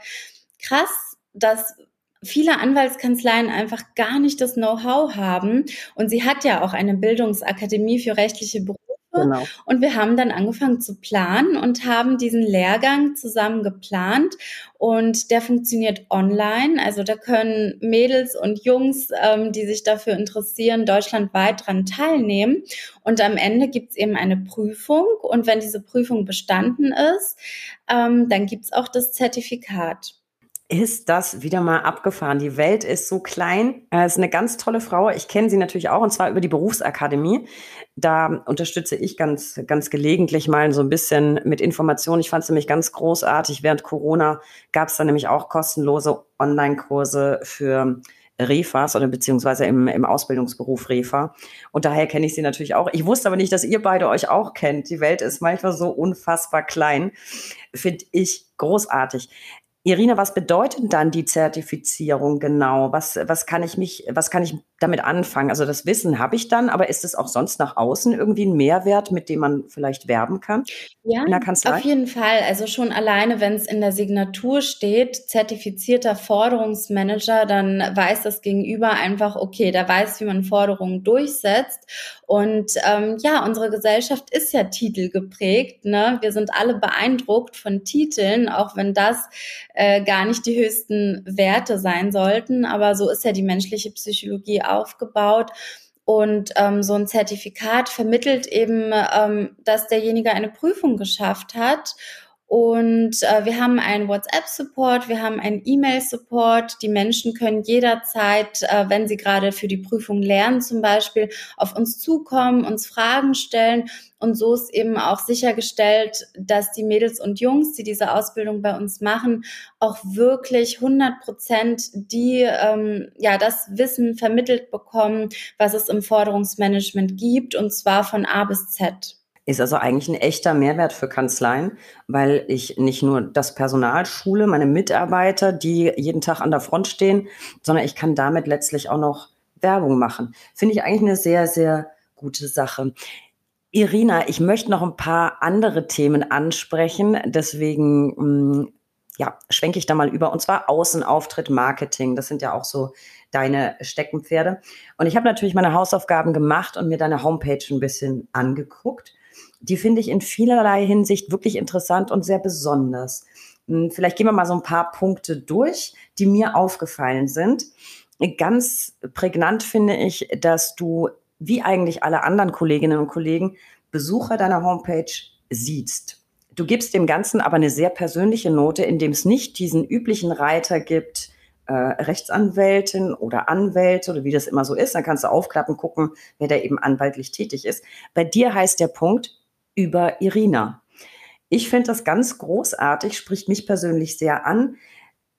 krass, dass viele Anwaltskanzleien einfach gar nicht das Know-how haben. Und sie hat ja auch eine Bildungsakademie für rechtliche Berufe. Genau. Und wir haben dann angefangen zu planen und haben diesen Lehrgang zusammen geplant. Und der funktioniert online. Also da können Mädels und Jungs, ähm, die sich dafür interessieren, deutschlandweit dran teilnehmen. Und am Ende gibt's eben eine Prüfung. Und wenn diese Prüfung bestanden ist, ähm, dann gibt's auch das Zertifikat ist das wieder mal abgefahren. Die Welt ist so klein. Es ist eine ganz tolle Frau. Ich kenne sie natürlich auch und zwar über die Berufsakademie. Da unterstütze ich ganz, ganz gelegentlich mal so ein bisschen mit Informationen. Ich fand es nämlich ganz großartig. Während Corona gab es da nämlich auch kostenlose Online-Kurse für Refas oder beziehungsweise im, im Ausbildungsberuf Refa. Und daher kenne ich sie natürlich auch. Ich wusste aber nicht, dass ihr beide euch auch kennt. Die Welt ist manchmal so unfassbar klein. Finde ich großartig. Irina, was bedeutet dann die Zertifizierung genau? Was, was kann ich mich, was kann ich damit anfangen? Also das Wissen habe ich dann, aber ist es auch sonst nach außen irgendwie ein Mehrwert, mit dem man vielleicht werben kann? Ja, in der Kanzlei? auf jeden Fall. Also schon alleine, wenn es in der Signatur steht, zertifizierter Forderungsmanager, dann weiß das Gegenüber einfach, okay, der weiß, wie man Forderungen durchsetzt. Und ähm, ja, unsere Gesellschaft ist ja titelgeprägt. Ne? Wir sind alle beeindruckt von Titeln, auch wenn das äh, gar nicht die höchsten Werte sein sollten. Aber so ist ja die menschliche Psychologie aufgebaut. Und ähm, so ein Zertifikat vermittelt eben, ähm, dass derjenige eine Prüfung geschafft hat und äh, wir haben einen WhatsApp-Support, wir haben einen E-Mail-Support. Die Menschen können jederzeit, äh, wenn sie gerade für die Prüfung lernen, zum Beispiel auf uns zukommen, uns Fragen stellen. Und so ist eben auch sichergestellt, dass die Mädels und Jungs, die diese Ausbildung bei uns machen, auch wirklich 100 Prozent die, ähm, ja, das Wissen vermittelt bekommen, was es im Forderungsmanagement gibt, und zwar von A bis Z. Ist also eigentlich ein echter Mehrwert für Kanzleien, weil ich nicht nur das Personal schule, meine Mitarbeiter, die jeden Tag an der Front stehen, sondern ich kann damit letztlich auch noch Werbung machen. Finde ich eigentlich eine sehr, sehr gute Sache. Irina, ich möchte noch ein paar andere Themen ansprechen, deswegen mm, ja, schwenke ich da mal über. Und zwar Außenauftritt, Marketing. Das sind ja auch so deine Steckenpferde. Und ich habe natürlich meine Hausaufgaben gemacht und mir deine Homepage ein bisschen angeguckt die finde ich in vielerlei Hinsicht wirklich interessant und sehr besonders. Hm, vielleicht gehen wir mal so ein paar Punkte durch, die mir aufgefallen sind. Ganz prägnant finde ich, dass du, wie eigentlich alle anderen Kolleginnen und Kollegen, Besucher deiner Homepage siehst. Du gibst dem Ganzen aber eine sehr persönliche Note, indem es nicht diesen üblichen Reiter gibt, äh, Rechtsanwältin oder Anwälte oder wie das immer so ist. Dann kannst du aufklappen, gucken, wer da eben anwaltlich tätig ist. Bei dir heißt der Punkt über Irina. Ich finde das ganz großartig, spricht mich persönlich sehr an.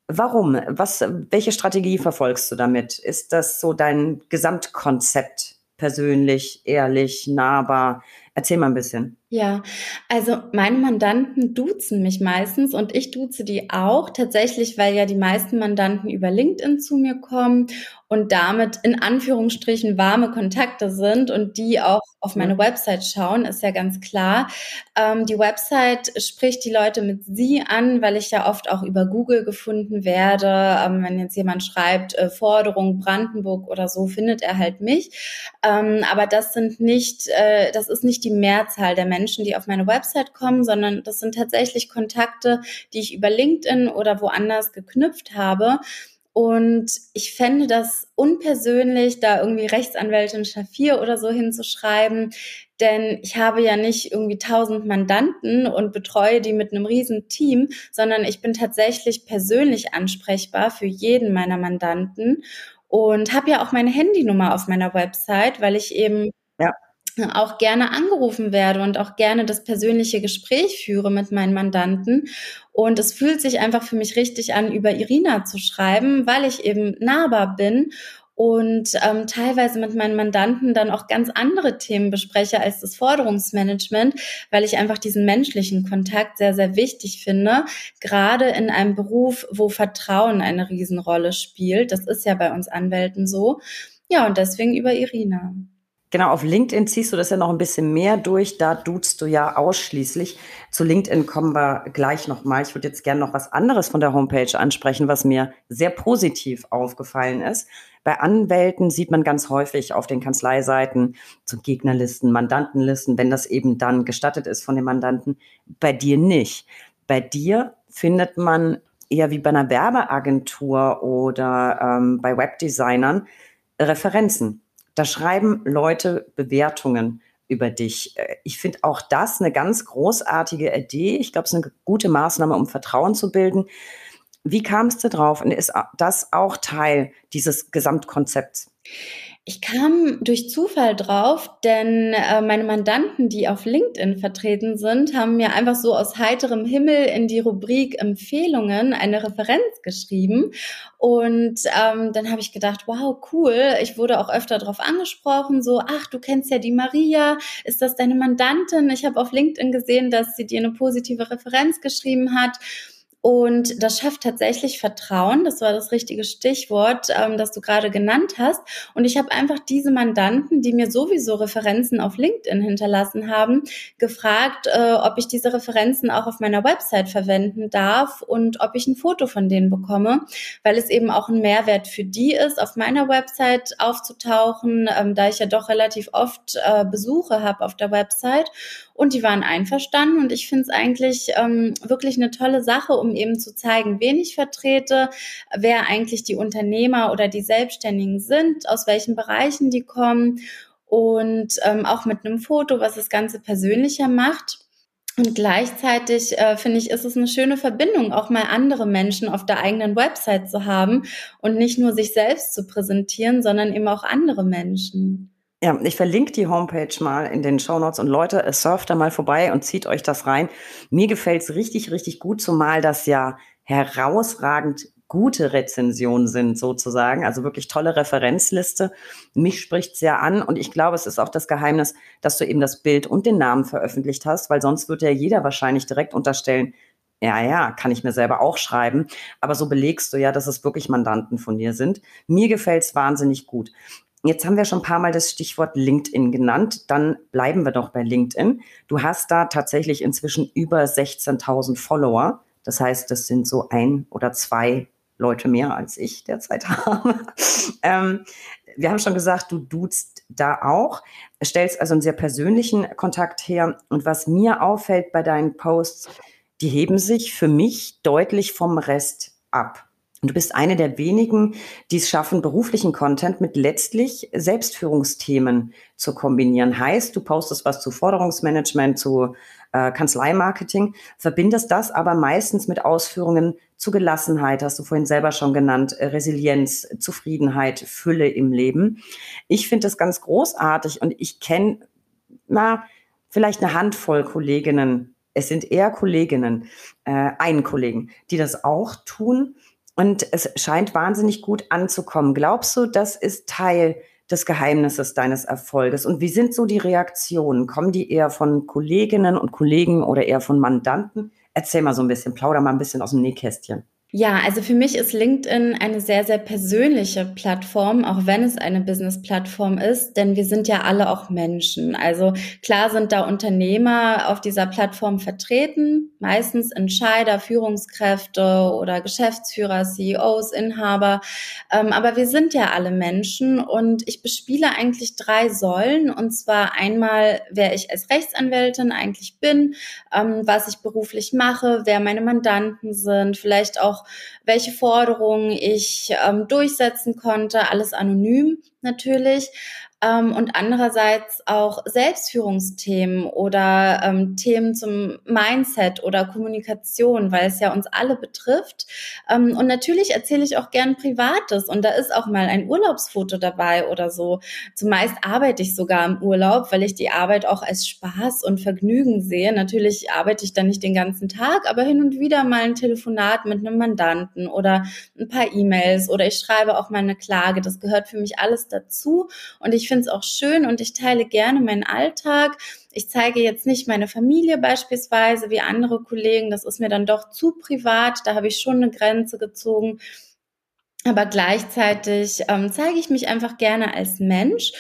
Warum? Was, welche Strategie verfolgst du damit? Ist das so dein Gesamtkonzept? Persönlich, ehrlich, nahbar? Erzähl mal ein bisschen. Ja, also meine Mandanten duzen mich meistens und ich duze die auch tatsächlich, weil ja die meisten Mandanten über LinkedIn zu mir kommen und damit in Anführungsstrichen warme Kontakte sind und die auch auf meine Website schauen, ist ja ganz klar. Ähm, die Website spricht die Leute mit Sie an, weil ich ja oft auch über Google gefunden werde. Ähm, wenn jetzt jemand schreibt, äh, Forderung Brandenburg oder so, findet er halt mich. Ähm, aber das sind nicht, äh, das ist nicht die Mehrzahl der Menschen, die auf meine Website kommen, sondern das sind tatsächlich Kontakte, die ich über LinkedIn oder woanders geknüpft habe. Und ich fände das unpersönlich, da irgendwie Rechtsanwältin Schafir oder so hinzuschreiben, denn ich habe ja nicht irgendwie tausend Mandanten und betreue die mit einem riesen Team, sondern ich bin tatsächlich persönlich ansprechbar für jeden meiner Mandanten und habe ja auch meine Handynummer auf meiner Website, weil ich eben auch gerne angerufen werde und auch gerne das persönliche Gespräch führe mit meinen Mandanten. Und es fühlt sich einfach für mich richtig an, über Irina zu schreiben, weil ich eben nahbar bin und ähm, teilweise mit meinen Mandanten dann auch ganz andere Themen bespreche als das Forderungsmanagement, weil ich einfach diesen menschlichen Kontakt sehr, sehr wichtig finde, gerade in einem Beruf, wo Vertrauen eine Riesenrolle spielt. Das ist ja bei uns Anwälten so. Ja, und deswegen über Irina. Genau, auf LinkedIn ziehst du das ja noch ein bisschen mehr durch. Da duzt du ja ausschließlich. Zu LinkedIn kommen wir gleich nochmal. Ich würde jetzt gerne noch was anderes von der Homepage ansprechen, was mir sehr positiv aufgefallen ist. Bei Anwälten sieht man ganz häufig auf den Kanzleiseiten so Gegnerlisten, Mandantenlisten, wenn das eben dann gestattet ist von den Mandanten. Bei dir nicht. Bei dir findet man eher wie bei einer Werbeagentur oder ähm, bei Webdesignern Referenzen da schreiben Leute Bewertungen über dich. Äh, ich finde auch das eine ganz großartige Idee. Ich glaube, es ist eine gute Maßnahme, um Vertrauen zu bilden. Wie kamst du drauf? Und ist das auch Teil dieses Gesamtkonzepts? Ich kam durch Zufall drauf, denn äh, meine Mandanten, die auf LinkedIn vertreten sind, haben mir einfach so aus heiterem Himmel in die Rubrik Empfehlungen eine Referenz geschrieben. Und ähm, dann habe ich gedacht, wow, cool. Ich wurde auch öfter darauf angesprochen, so, ach, du kennst ja die Maria, ist das deine Mandantin? Ich habe auf LinkedIn gesehen, dass sie dir eine positive Referenz geschrieben hat. Und das schafft tatsächlich Vertrauen. Das war das richtige Stichwort, ähm, das du gerade genannt hast. Und ich habe einfach diese Mandanten, die mir sowieso Referenzen auf LinkedIn hinterlassen haben, gefragt, äh, ob ich diese Referenzen auch auf meiner Website verwenden darf und ob ich ein Foto von denen bekomme, weil es eben auch ein Mehrwert für die ist, auf meiner Website aufzutauchen, ähm, da ich ja doch relativ oft äh, Besuche habe auf der Website. Und die waren einverstanden. Und ich finde es eigentlich ähm, wirklich eine tolle Sache, um eben zu zeigen, wen ich vertrete, wer eigentlich die Unternehmer oder die Selbstständigen sind, aus welchen Bereichen die kommen und ähm, auch mit einem Foto, was das Ganze persönlicher macht. Und gleichzeitig äh, finde ich, ist es eine schöne Verbindung, auch mal andere Menschen auf der eigenen Website zu haben und nicht nur sich selbst zu präsentieren, sondern eben auch andere Menschen. Ja, ich verlinke die Homepage mal in den Show Notes und Leute, surft da mal vorbei und zieht euch das rein. Mir gefällt's richtig, richtig gut, zumal das ja herausragend gute Rezensionen sind sozusagen, also wirklich tolle Referenzliste. Mich spricht sehr an und ich glaube, es ist auch das Geheimnis, dass du eben das Bild und den Namen veröffentlicht hast, weil sonst würde ja jeder wahrscheinlich direkt unterstellen, ja, ja, kann ich mir selber auch schreiben. Aber so belegst du ja, dass es wirklich Mandanten von dir sind. Mir gefällt's wahnsinnig gut. Jetzt haben wir schon ein paar Mal das Stichwort LinkedIn genannt. Dann bleiben wir doch bei LinkedIn. Du hast da tatsächlich inzwischen über 16.000 Follower. Das heißt, das sind so ein oder zwei Leute mehr als ich derzeit habe. ähm, wir haben schon gesagt, du duzt da auch, stellst also einen sehr persönlichen Kontakt her. Und was mir auffällt bei deinen Posts, die heben sich für mich deutlich vom Rest ab. Du bist eine der wenigen, die es schaffen, beruflichen Content mit letztlich Selbstführungsthemen zu kombinieren. Heißt, du postest was zu Forderungsmanagement, zu äh, Kanzleimarketing, verbindest das aber meistens mit Ausführungen zu Gelassenheit, hast du vorhin selber schon genannt, äh, Resilienz, Zufriedenheit, Fülle im Leben. Ich finde das ganz großartig und ich kenne, na, vielleicht eine Handvoll Kolleginnen, es sind eher Kolleginnen, äh, einen Kollegen, die das auch tun und es scheint wahnsinnig gut anzukommen. Glaubst du, das ist Teil des Geheimnisses deines Erfolges? Und wie sind so die Reaktionen? Kommen die eher von Kolleginnen und Kollegen oder eher von Mandanten? Erzähl mal so ein bisschen, plauder mal ein bisschen aus dem Nähkästchen. Ja, also für mich ist LinkedIn eine sehr, sehr persönliche Plattform, auch wenn es eine Business-Plattform ist, denn wir sind ja alle auch Menschen. Also klar sind da Unternehmer auf dieser Plattform vertreten, meistens Entscheider, Führungskräfte oder Geschäftsführer, CEOs, Inhaber. Ähm, aber wir sind ja alle Menschen und ich bespiele eigentlich drei Säulen. Und zwar einmal, wer ich als Rechtsanwältin eigentlich bin, ähm, was ich beruflich mache, wer meine Mandanten sind, vielleicht auch welche Forderungen ich ähm, durchsetzen konnte, alles anonym natürlich ähm, und andererseits auch Selbstführungsthemen oder ähm, Themen zum Mindset oder Kommunikation, weil es ja uns alle betrifft. Ähm, und natürlich erzähle ich auch gern Privates und da ist auch mal ein Urlaubsfoto dabei oder so. Zumeist arbeite ich sogar im Urlaub, weil ich die Arbeit auch als Spaß und Vergnügen sehe. Natürlich arbeite ich dann nicht den ganzen Tag, aber hin und wieder mal ein Telefonat mit einem Mandanten oder ein paar E-Mails oder ich schreibe auch mal eine Klage. Das gehört für mich alles dazu und ich finde es auch schön und ich teile gerne meinen Alltag. Ich zeige jetzt nicht meine Familie beispielsweise wie andere Kollegen. Das ist mir dann doch zu privat. Da habe ich schon eine Grenze gezogen. Aber gleichzeitig ähm, zeige ich mich einfach gerne als Mensch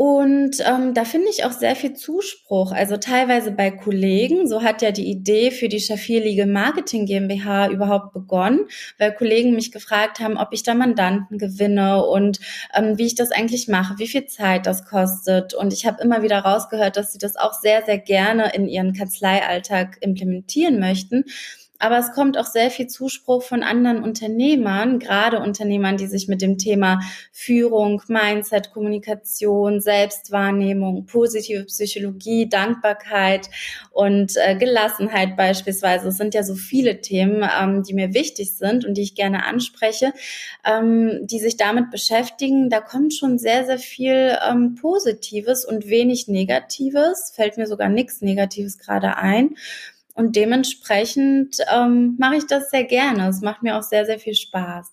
und ähm, da finde ich auch sehr viel Zuspruch. Also teilweise bei Kollegen. So hat ja die Idee für die Schafir Legal Marketing GmbH überhaupt begonnen, weil Kollegen mich gefragt haben, ob ich da Mandanten gewinne und ähm, wie ich das eigentlich mache, wie viel Zeit das kostet. Und ich habe immer wieder rausgehört, dass sie das auch sehr, sehr gerne in ihren Kanzleialltag implementieren möchten. Aber es kommt auch sehr viel Zuspruch von anderen Unternehmern, gerade Unternehmern, die sich mit dem Thema Führung, Mindset, Kommunikation, Selbstwahrnehmung, positive Psychologie, Dankbarkeit und äh, Gelassenheit beispielsweise. Es sind ja so viele Themen, ähm, die mir wichtig sind und die ich gerne anspreche, ähm, die sich damit beschäftigen. Da kommt schon sehr, sehr viel ähm, Positives und wenig Negatives. Fällt mir sogar nichts Negatives gerade ein. Und dementsprechend ähm, mache ich das sehr gerne. Es macht mir auch sehr, sehr viel Spaß.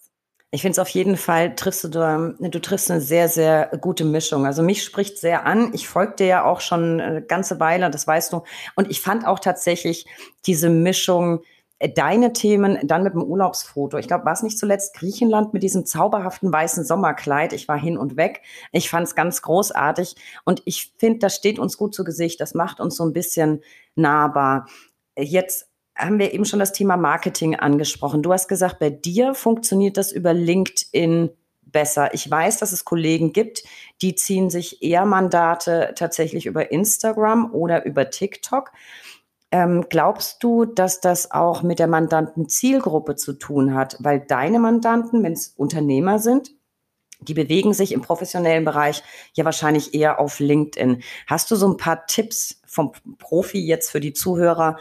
Ich finde es auf jeden Fall, triffst du, du triffst eine sehr, sehr gute Mischung. Also mich spricht sehr an. Ich folge dir ja auch schon eine ganze Weile, das weißt du. Und ich fand auch tatsächlich diese Mischung, äh, deine Themen dann mit dem Urlaubsfoto. Ich glaube, war es nicht zuletzt Griechenland mit diesem zauberhaften weißen Sommerkleid. Ich war hin und weg. Ich fand es ganz großartig. Und ich finde, das steht uns gut zu Gesicht. Das macht uns so ein bisschen nahbar. Jetzt haben wir eben schon das Thema Marketing angesprochen. Du hast gesagt, bei dir funktioniert das über LinkedIn besser. Ich weiß, dass es Kollegen gibt, die ziehen sich eher Mandate tatsächlich über Instagram oder über TikTok. Ähm, glaubst du, dass das auch mit der Mandanten-Zielgruppe zu tun hat? Weil deine Mandanten, wenn es Unternehmer sind, die bewegen sich im professionellen Bereich ja wahrscheinlich eher auf LinkedIn. Hast du so ein paar Tipps vom Profi jetzt für die Zuhörer?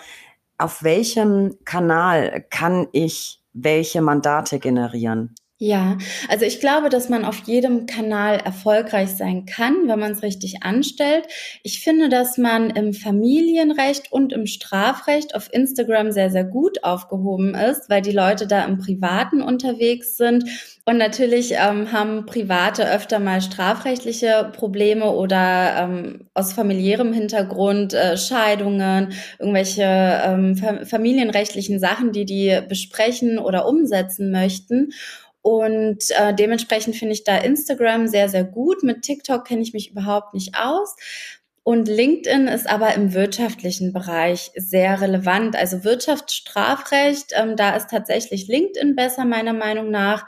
Auf welchem Kanal kann ich welche Mandate generieren? Ja, also ich glaube, dass man auf jedem Kanal erfolgreich sein kann, wenn man es richtig anstellt. Ich finde, dass man im Familienrecht und im Strafrecht auf Instagram sehr, sehr gut aufgehoben ist, weil die Leute da im Privaten unterwegs sind. Und natürlich ähm, haben Private öfter mal strafrechtliche Probleme oder ähm, aus familiärem Hintergrund äh, Scheidungen, irgendwelche ähm, familienrechtlichen Sachen, die die besprechen oder umsetzen möchten. Und äh, dementsprechend finde ich da Instagram sehr, sehr gut. Mit TikTok kenne ich mich überhaupt nicht aus. Und LinkedIn ist aber im wirtschaftlichen Bereich sehr relevant. Also Wirtschaftsstrafrecht, ähm, da ist tatsächlich LinkedIn besser, meiner Meinung nach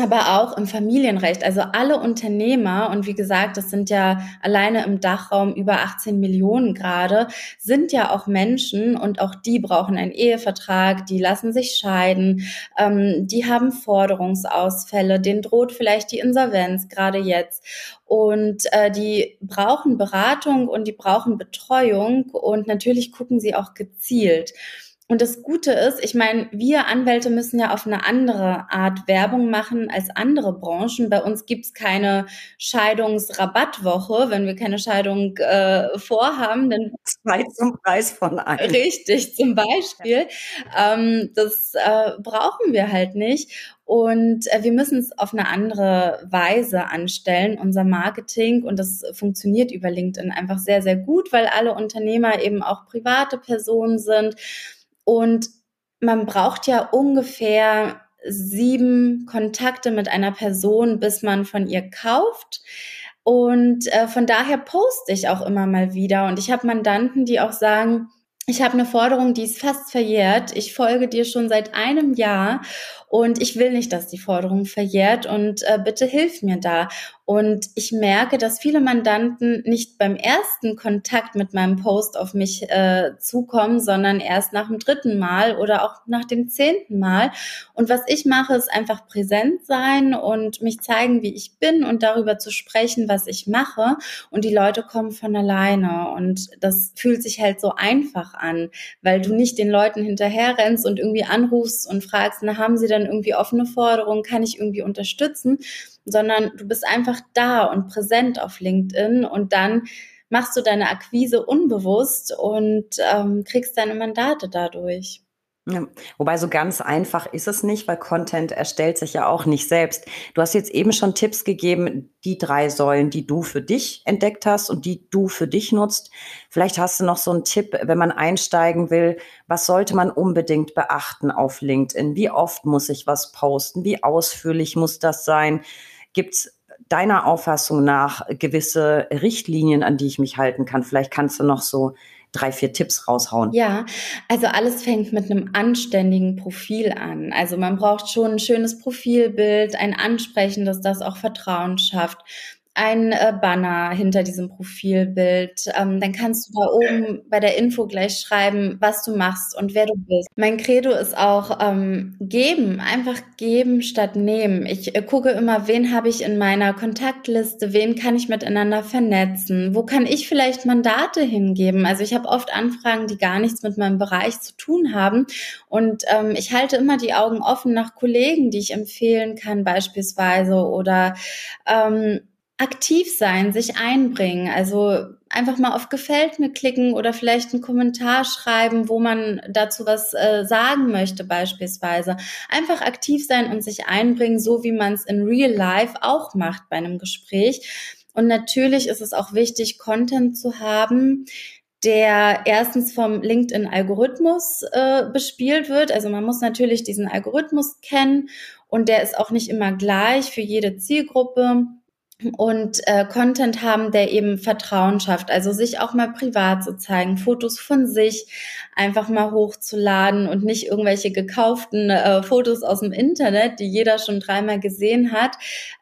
aber auch im Familienrecht. Also alle Unternehmer, und wie gesagt, das sind ja alleine im Dachraum über 18 Millionen gerade, sind ja auch Menschen und auch die brauchen einen Ehevertrag, die lassen sich scheiden, ähm, die haben Forderungsausfälle, denen droht vielleicht die Insolvenz gerade jetzt. Und äh, die brauchen Beratung und die brauchen Betreuung und natürlich gucken sie auch gezielt. Und das Gute ist, ich meine, wir Anwälte müssen ja auf eine andere Art Werbung machen als andere Branchen. Bei uns gibt's keine Scheidungsrabattwoche, wenn wir keine Scheidung äh, vorhaben. Dann Zwei zum Preis von einem. Richtig, zum Beispiel. Ähm, das äh, brauchen wir halt nicht. Und äh, wir müssen es auf eine andere Weise anstellen, unser Marketing. Und das funktioniert über LinkedIn einfach sehr, sehr gut, weil alle Unternehmer eben auch private Personen sind. Und man braucht ja ungefähr sieben Kontakte mit einer Person, bis man von ihr kauft. Und äh, von daher poste ich auch immer mal wieder. Und ich habe Mandanten, die auch sagen, ich habe eine Forderung, die ist fast verjährt. Ich folge dir schon seit einem Jahr und ich will nicht, dass die Forderung verjährt und äh, bitte hilf mir da. Und ich merke, dass viele Mandanten nicht beim ersten Kontakt mit meinem Post auf mich äh, zukommen, sondern erst nach dem dritten Mal oder auch nach dem zehnten Mal. Und was ich mache, ist einfach präsent sein und mich zeigen, wie ich bin und darüber zu sprechen, was ich mache. Und die Leute kommen von alleine. Und das fühlt sich halt so einfach an, weil du nicht den Leuten hinterherrennst und irgendwie anrufst und fragst, na, haben sie denn irgendwie offene Forderungen? Kann ich irgendwie unterstützen? sondern du bist einfach da und präsent auf LinkedIn und dann machst du deine Akquise unbewusst und ähm, kriegst deine Mandate dadurch. Ja, wobei so ganz einfach ist es nicht, weil Content erstellt sich ja auch nicht selbst. Du hast jetzt eben schon Tipps gegeben, die drei Säulen, die du für dich entdeckt hast und die du für dich nutzt. Vielleicht hast du noch so einen Tipp, wenn man einsteigen will, was sollte man unbedingt beachten auf LinkedIn? Wie oft muss ich was posten? Wie ausführlich muss das sein? Gibt es deiner Auffassung nach gewisse Richtlinien, an die ich mich halten kann? Vielleicht kannst du noch so drei, vier Tipps raushauen. Ja, also alles fängt mit einem anständigen Profil an. Also man braucht schon ein schönes Profilbild, ein ansprechendes, das auch Vertrauen schafft ein äh, Banner hinter diesem Profilbild. Ähm, dann kannst du da oben bei der Info gleich schreiben, was du machst und wer du bist. Mein Credo ist auch ähm, geben, einfach geben statt nehmen. Ich äh, gucke immer, wen habe ich in meiner Kontaktliste, wen kann ich miteinander vernetzen, wo kann ich vielleicht Mandate hingeben. Also ich habe oft Anfragen, die gar nichts mit meinem Bereich zu tun haben und ähm, ich halte immer die Augen offen nach Kollegen, die ich empfehlen kann beispielsweise oder ähm, aktiv sein, sich einbringen. Also einfach mal auf Gefällt mir klicken oder vielleicht einen Kommentar schreiben, wo man dazu was äh, sagen möchte beispielsweise. Einfach aktiv sein und sich einbringen, so wie man es in Real Life auch macht bei einem Gespräch. Und natürlich ist es auch wichtig, Content zu haben, der erstens vom LinkedIn-Algorithmus äh, bespielt wird. Also man muss natürlich diesen Algorithmus kennen und der ist auch nicht immer gleich für jede Zielgruppe und äh, Content haben, der eben Vertrauen schafft. Also sich auch mal privat zu zeigen, Fotos von sich einfach mal hochzuladen und nicht irgendwelche gekauften äh, Fotos aus dem Internet, die jeder schon dreimal gesehen hat,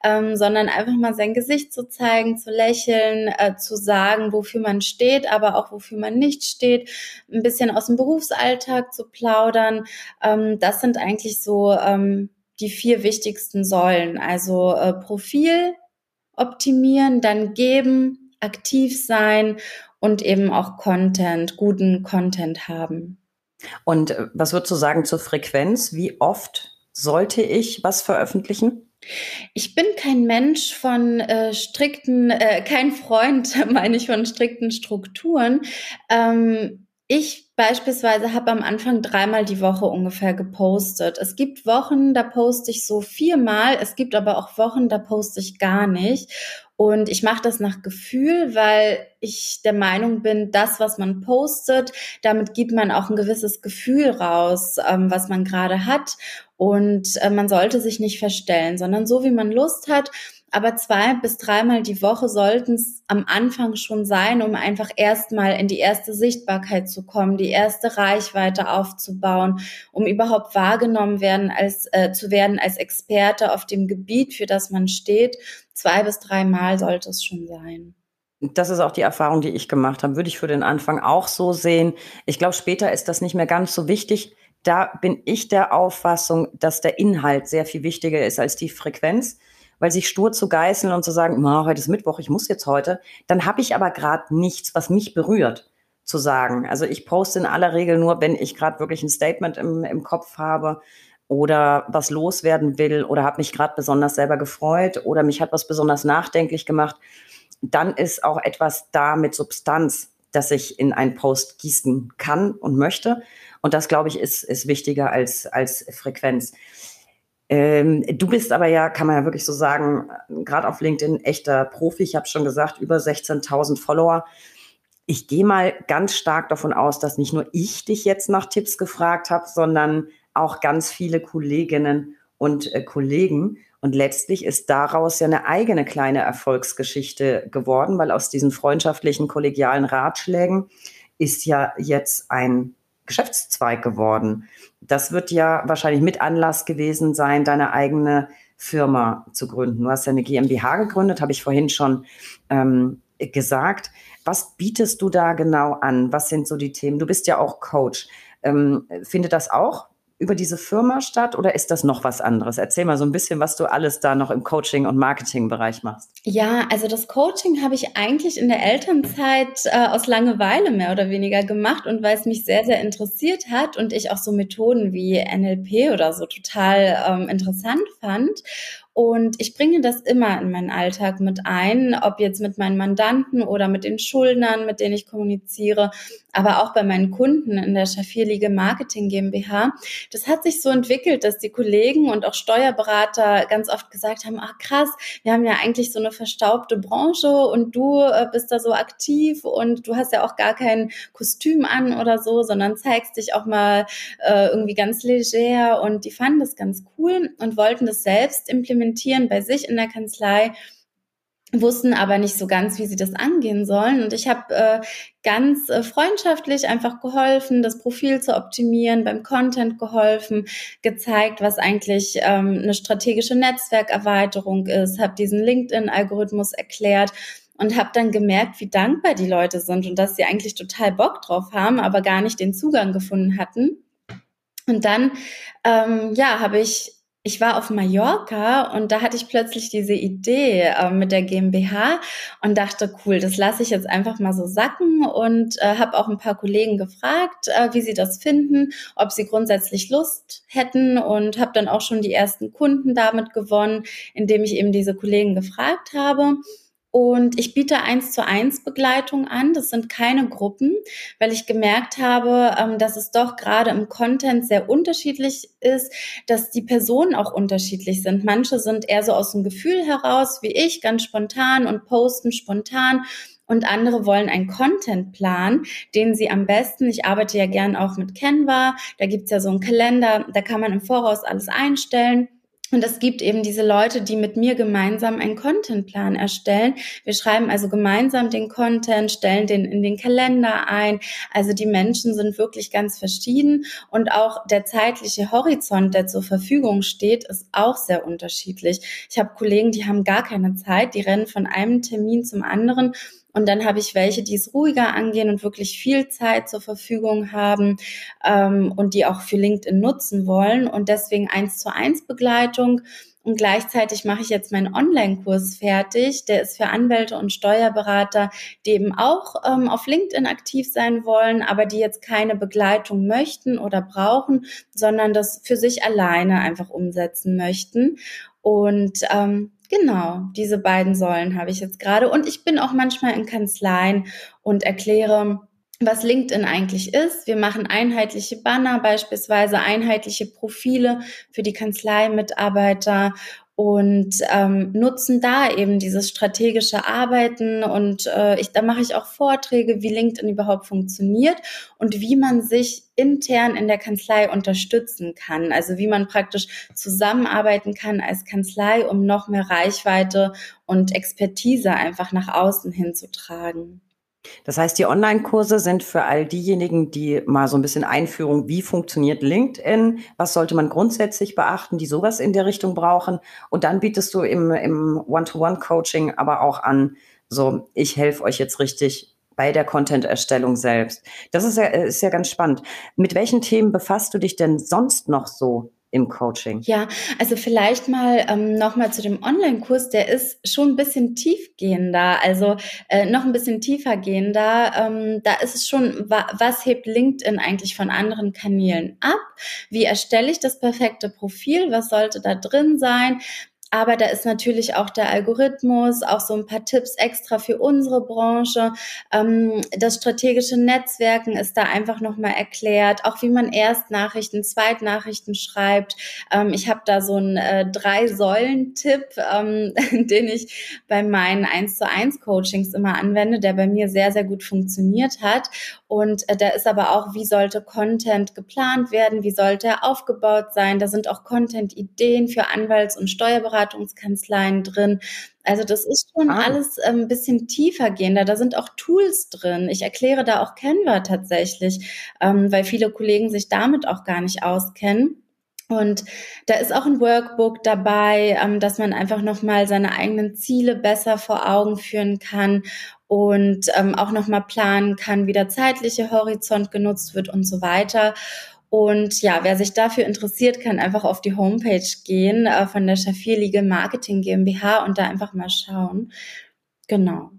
ähm, sondern einfach mal sein Gesicht zu zeigen, zu lächeln, äh, zu sagen, wofür man steht, aber auch wofür man nicht steht, ein bisschen aus dem Berufsalltag zu plaudern. Ähm, das sind eigentlich so ähm, die vier wichtigsten Säulen. Also äh, Profil, optimieren, dann geben, aktiv sein und eben auch Content, guten Content haben. Und äh, was würdest du sagen zur Frequenz? Wie oft sollte ich was veröffentlichen? Ich bin kein Mensch von äh, strikten, äh, kein Freund, meine ich, von strikten Strukturen. Ähm, ich beispielsweise habe am Anfang dreimal die Woche ungefähr gepostet. Es gibt Wochen, da poste ich so viermal. Es gibt aber auch Wochen, da poste ich gar nicht. Und ich mache das nach Gefühl, weil ich der Meinung bin, das, was man postet, damit gibt man auch ein gewisses Gefühl raus, ähm, was man gerade hat. Und äh, man sollte sich nicht verstellen, sondern so, wie man Lust hat aber zwei bis dreimal die Woche sollten es am Anfang schon sein, um einfach erstmal in die erste Sichtbarkeit zu kommen, die erste Reichweite aufzubauen, um überhaupt wahrgenommen werden als äh, zu werden als Experte auf dem Gebiet, für das man steht. Zwei bis dreimal sollte es schon sein. Das ist auch die Erfahrung, die ich gemacht habe. Würde ich für den Anfang auch so sehen. Ich glaube, später ist das nicht mehr ganz so wichtig. Da bin ich der Auffassung, dass der Inhalt sehr viel wichtiger ist als die Frequenz weil sich stur zu geißeln und zu sagen, heute ist Mittwoch, ich muss jetzt heute, dann habe ich aber gerade nichts, was mich berührt zu sagen. Also ich poste in aller Regel nur, wenn ich gerade wirklich ein Statement im, im Kopf habe oder was loswerden will oder habe mich gerade besonders selber gefreut oder mich hat was besonders nachdenklich gemacht, dann ist auch etwas da mit Substanz, das ich in einen Post gießen kann und möchte. Und das, glaube ich, ist, ist wichtiger als, als Frequenz. Ähm, du bist aber ja, kann man ja wirklich so sagen, gerade auf LinkedIn echter Profi. Ich habe schon gesagt, über 16.000 Follower. Ich gehe mal ganz stark davon aus, dass nicht nur ich dich jetzt nach Tipps gefragt habe, sondern auch ganz viele Kolleginnen und äh, Kollegen. Und letztlich ist daraus ja eine eigene kleine Erfolgsgeschichte geworden, weil aus diesen freundschaftlichen, kollegialen Ratschlägen ist ja jetzt ein Geschäftszweig geworden. Das wird ja wahrscheinlich mit Anlass gewesen sein, deine eigene Firma zu gründen. Du hast ja eine GmbH gegründet, habe ich vorhin schon ähm, gesagt. Was bietest du da genau an? Was sind so die Themen? Du bist ja auch Coach. Ähm, findet das auch über diese Firma statt oder ist das noch was anderes? Erzähl mal so ein bisschen, was du alles da noch im Coaching- und Marketingbereich machst. Ja, also das Coaching habe ich eigentlich in der Elternzeit äh, aus Langeweile mehr oder weniger gemacht und weil es mich sehr, sehr interessiert hat und ich auch so Methoden wie NLP oder so total ähm, interessant fand. Und ich bringe das immer in meinen Alltag mit ein, ob jetzt mit meinen Mandanten oder mit den Schuldnern, mit denen ich kommuniziere, aber auch bei meinen Kunden in der Schafierliege Marketing GmbH. Das hat sich so entwickelt, dass die Kollegen und auch Steuerberater ganz oft gesagt haben, ach krass, wir haben ja eigentlich so eine verstaubte Branche und du äh, bist da so aktiv und du hast ja auch gar kein Kostüm an oder so, sondern zeigst dich auch mal äh, irgendwie ganz leger und die fanden das ganz cool und wollten das selbst implementieren implementieren bei sich in der Kanzlei wussten aber nicht so ganz, wie sie das angehen sollen. Und ich habe äh, ganz äh, freundschaftlich einfach geholfen, das Profil zu optimieren, beim Content geholfen, gezeigt, was eigentlich ähm, eine strategische Netzwerkerweiterung ist, habe diesen LinkedIn-Algorithmus erklärt und habe dann gemerkt, wie dankbar die Leute sind und dass sie eigentlich total Bock drauf haben, aber gar nicht den Zugang gefunden hatten. Und dann, ähm, ja, habe ich ich war auf Mallorca und da hatte ich plötzlich diese Idee äh, mit der GmbH und dachte, cool, das lasse ich jetzt einfach mal so sacken und äh, habe auch ein paar Kollegen gefragt, äh, wie sie das finden, ob sie grundsätzlich Lust hätten und habe dann auch schon die ersten Kunden damit gewonnen, indem ich eben diese Kollegen gefragt habe. Und ich biete eins zu eins Begleitung an. Das sind keine Gruppen, weil ich gemerkt habe, ähm, dass es doch gerade im Content sehr unterschiedlich ist, dass die Personen auch unterschiedlich sind. Manche sind eher so aus dem Gefühl heraus, wie ich, ganz spontan und posten spontan. und andere wollen einen Contentplan, den sie am besten, ich arbeite ja gern auch mit Canva, da gibt's ja so einen Kalender, da kann man im Voraus alles einstellen und es gibt eben diese Leute, die mit mir gemeinsam einen Contentplan erstellen. Wir schreiben also gemeinsam den Content, stellen den in den Kalender ein. Also die Menschen sind wirklich ganz verschieden und auch der zeitliche Horizont, der zur Verfügung steht, ist auch sehr unterschiedlich. Ich habe Kollegen, die haben gar keine Zeit, die rennen von einem Termin zum anderen und dann habe ich welche, die es ruhiger angehen und wirklich viel Zeit zur Verfügung haben ähm, und die auch für LinkedIn nutzen wollen und deswegen eins zu eins Begleitung. Und gleichzeitig mache ich jetzt meinen Online-Kurs fertig. Der ist für Anwälte und Steuerberater, die eben auch ähm, auf LinkedIn aktiv sein wollen, aber die jetzt keine Begleitung möchten oder brauchen, sondern das für sich alleine einfach umsetzen möchten. Und ähm, Genau, diese beiden Säulen habe ich jetzt gerade. Und ich bin auch manchmal in Kanzleien und erkläre, was LinkedIn eigentlich ist. Wir machen einheitliche Banner, beispielsweise einheitliche Profile für die Kanzleimitarbeiter und ähm, nutzen da eben dieses strategische Arbeiten und äh, ich, da mache ich auch Vorträge, wie LinkedIn überhaupt funktioniert und wie man sich intern in der Kanzlei unterstützen kann. Also wie man praktisch zusammenarbeiten kann als Kanzlei, um noch mehr Reichweite und Expertise einfach nach außen hinzutragen. Das heißt, die Online-Kurse sind für all diejenigen, die mal so ein bisschen Einführung, wie funktioniert LinkedIn, was sollte man grundsätzlich beachten, die sowas in der Richtung brauchen. Und dann bietest du im, im One-to-One-Coaching aber auch an, so, ich helfe euch jetzt richtig bei der Content-Erstellung selbst. Das ist ja, ist ja ganz spannend. Mit welchen Themen befasst du dich denn sonst noch so im Coaching? Ja, also vielleicht mal ähm, nochmal zu dem Online-Kurs, der ist schon ein bisschen tiefgehender, also äh, noch ein bisschen tiefer gehender. Ähm, da ist es schon, wa was hebt LinkedIn eigentlich von anderen Kanälen ab? Wie erstelle ich das perfekte Profil? Was sollte da drin sein? Aber da ist natürlich auch der Algorithmus, auch so ein paar Tipps extra für unsere Branche. Ähm, das strategische Netzwerken ist da einfach nochmal erklärt, auch wie man Erstnachrichten, Zweitnachrichten schreibt. Ähm, ich habe da so einen äh, Drei-Säulen-Tipp, ähm, den ich bei meinen 1 zu 1 Coachings immer anwende, der bei mir sehr, sehr gut funktioniert hat. Und äh, da ist aber auch, wie sollte Content geplant werden, wie sollte er aufgebaut sein. Da sind auch Content-Ideen für Anwalts- und Steuerberatungskanzleien drin. Also das ist schon ah. alles ein ähm, bisschen tiefer gehender. Da sind auch Tools drin. Ich erkläre da auch Canva tatsächlich, ähm, weil viele Kollegen sich damit auch gar nicht auskennen. Und da ist auch ein Workbook dabei, ähm, dass man einfach nochmal seine eigenen Ziele besser vor Augen führen kann und ähm, auch nochmal planen kann, wie der zeitliche Horizont genutzt wird und so weiter. Und ja, wer sich dafür interessiert, kann einfach auf die Homepage gehen äh, von der Schafir Legal Marketing GmbH und da einfach mal schauen. Genau.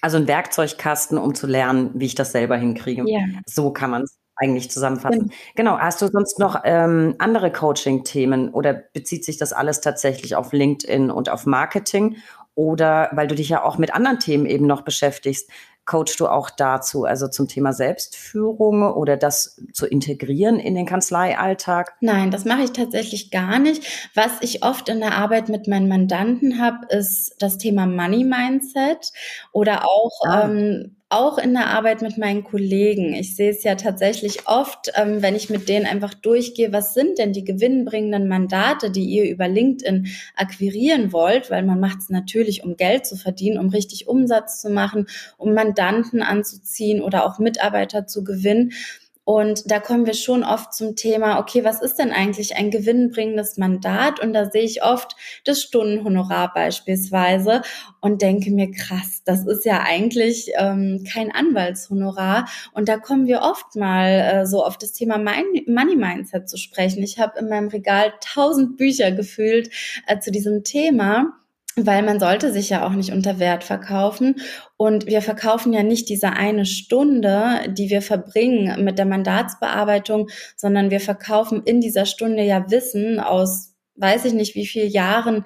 Also ein Werkzeugkasten, um zu lernen, wie ich das selber hinkriege. Ja. So kann man es eigentlich zusammenfassen. Genau. genau. Hast du sonst noch ähm, andere Coaching-Themen oder bezieht sich das alles tatsächlich auf LinkedIn und auf Marketing? Oder weil du dich ja auch mit anderen Themen eben noch beschäftigst, coachst du auch dazu, also zum Thema Selbstführung oder das zu integrieren in den Kanzleialltag? Nein, das mache ich tatsächlich gar nicht. Was ich oft in der Arbeit mit meinen Mandanten habe, ist das Thema Money Mindset oder auch ah. ähm, auch in der Arbeit mit meinen Kollegen. Ich sehe es ja tatsächlich oft, ähm, wenn ich mit denen einfach durchgehe, was sind denn die gewinnbringenden Mandate, die ihr über LinkedIn akquirieren wollt, weil man macht es natürlich, um Geld zu verdienen, um richtig Umsatz zu machen, um Mandanten anzuziehen oder auch Mitarbeiter zu gewinnen. Und da kommen wir schon oft zum Thema, okay, was ist denn eigentlich ein gewinnbringendes Mandat? Und da sehe ich oft das Stundenhonorar beispielsweise und denke mir, krass, das ist ja eigentlich ähm, kein Anwaltshonorar. Und da kommen wir oft mal äh, so auf das Thema Money Mindset zu sprechen. Ich habe in meinem Regal tausend Bücher gefühlt äh, zu diesem Thema weil man sollte sich ja auch nicht unter Wert verkaufen. Und wir verkaufen ja nicht diese eine Stunde, die wir verbringen mit der Mandatsbearbeitung, sondern wir verkaufen in dieser Stunde ja Wissen aus weiß ich nicht wie viel Jahren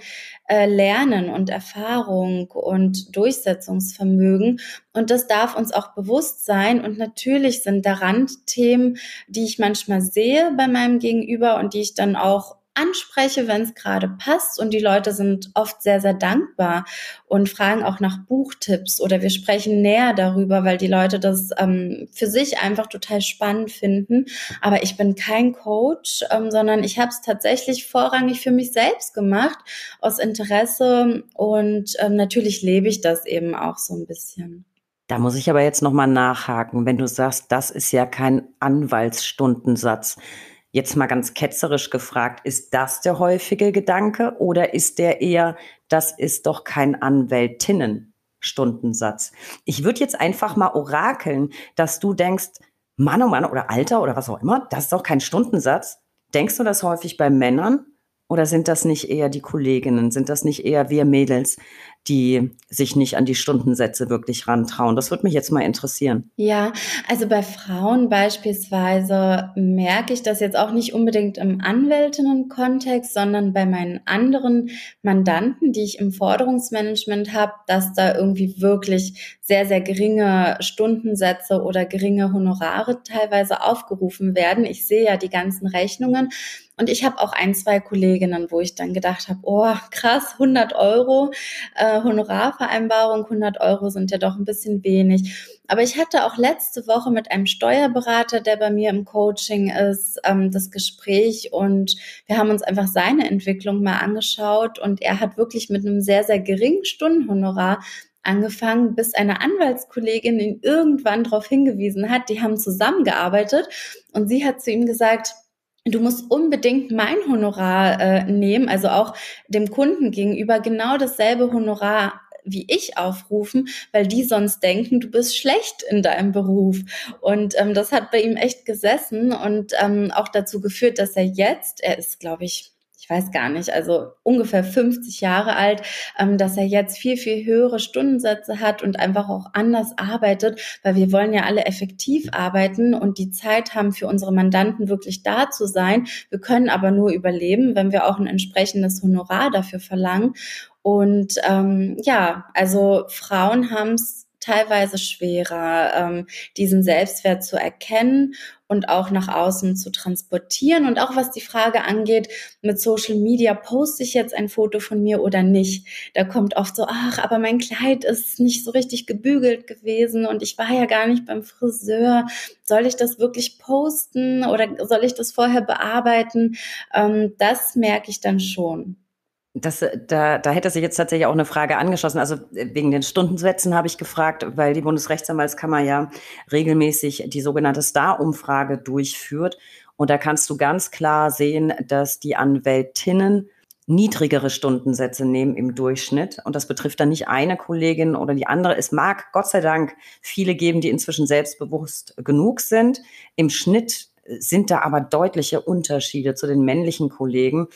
äh, Lernen und Erfahrung und Durchsetzungsvermögen. Und das darf uns auch bewusst sein. Und natürlich sind da Randthemen, die ich manchmal sehe bei meinem Gegenüber und die ich dann auch anspreche, wenn es gerade passt. Und die Leute sind oft sehr, sehr dankbar und fragen auch nach Buchtipps oder wir sprechen näher darüber, weil die Leute das ähm, für sich einfach total spannend finden. Aber ich bin kein Coach, ähm, sondern ich habe es tatsächlich vorrangig für mich selbst gemacht, aus Interesse. Und ähm, natürlich lebe ich das eben auch so ein bisschen. Da muss ich aber jetzt nochmal nachhaken, wenn du sagst, das ist ja kein Anwaltsstundensatz. Jetzt mal ganz ketzerisch gefragt, ist das der häufige Gedanke oder ist der eher, das ist doch kein Anwältinnenstundensatz? Ich würde jetzt einfach mal orakeln, dass du denkst, Mann, oh Mann, oder Alter oder was auch immer, das ist doch kein Stundensatz. Denkst du das häufig bei Männern? Oder sind das nicht eher die Kolleginnen? Sind das nicht eher wir Mädels, die sich nicht an die Stundensätze wirklich rantrauen. Das würde mich jetzt mal interessieren. Ja, also bei Frauen beispielsweise merke ich das jetzt auch nicht unbedingt im Anwältinnen-Kontext, sondern bei meinen anderen Mandanten, die ich im Forderungsmanagement habe, dass da irgendwie wirklich sehr, sehr geringe Stundensätze oder geringe Honorare teilweise aufgerufen werden. Ich sehe ja die ganzen Rechnungen. Und ich habe auch ein, zwei Kolleginnen, wo ich dann gedacht habe, oh krass, 100 Euro. Äh, Honorarvereinbarung, 100 Euro sind ja doch ein bisschen wenig. Aber ich hatte auch letzte Woche mit einem Steuerberater, der bei mir im Coaching ist, ähm, das Gespräch und wir haben uns einfach seine Entwicklung mal angeschaut und er hat wirklich mit einem sehr, sehr geringen Stundenhonorar angefangen, bis eine Anwaltskollegin ihn irgendwann darauf hingewiesen hat, die haben zusammengearbeitet und sie hat zu ihm gesagt, du musst unbedingt mein Honorar äh, nehmen, also auch dem Kunden gegenüber genau dasselbe Honorar wie ich aufrufen, weil die sonst denken, du bist schlecht in deinem Beruf. Und ähm, das hat bei ihm echt gesessen und ähm, auch dazu geführt, dass er jetzt, er ist, glaube ich, ich weiß gar nicht, also ungefähr 50 Jahre alt, ähm, dass er jetzt viel, viel höhere Stundensätze hat und einfach auch anders arbeitet, weil wir wollen ja alle effektiv arbeiten und die Zeit haben für unsere Mandanten wirklich da zu sein. Wir können aber nur überleben, wenn wir auch ein entsprechendes Honorar dafür verlangen. Und ähm, ja, also Frauen haben es teilweise schwerer, ähm, diesen Selbstwert zu erkennen und auch nach außen zu transportieren. Und auch was die Frage angeht, mit Social Media, poste ich jetzt ein Foto von mir oder nicht? Da kommt oft so, ach, aber mein Kleid ist nicht so richtig gebügelt gewesen und ich war ja gar nicht beim Friseur. Soll ich das wirklich posten oder soll ich das vorher bearbeiten? Ähm, das merke ich dann schon. Das, da, da hätte sich jetzt tatsächlich auch eine Frage angeschlossen. Also äh, wegen den Stundensätzen habe ich gefragt, weil die Bundesrechtsanwaltskammer ja regelmäßig die sogenannte Star-Umfrage durchführt. Und da kannst du ganz klar sehen, dass die Anwältinnen niedrigere Stundensätze nehmen im Durchschnitt. Und das betrifft dann nicht eine Kollegin oder die andere. Es mag Gott sei Dank viele geben, die inzwischen selbstbewusst genug sind. Im Schnitt sind da aber deutliche Unterschiede zu den männlichen Kollegen.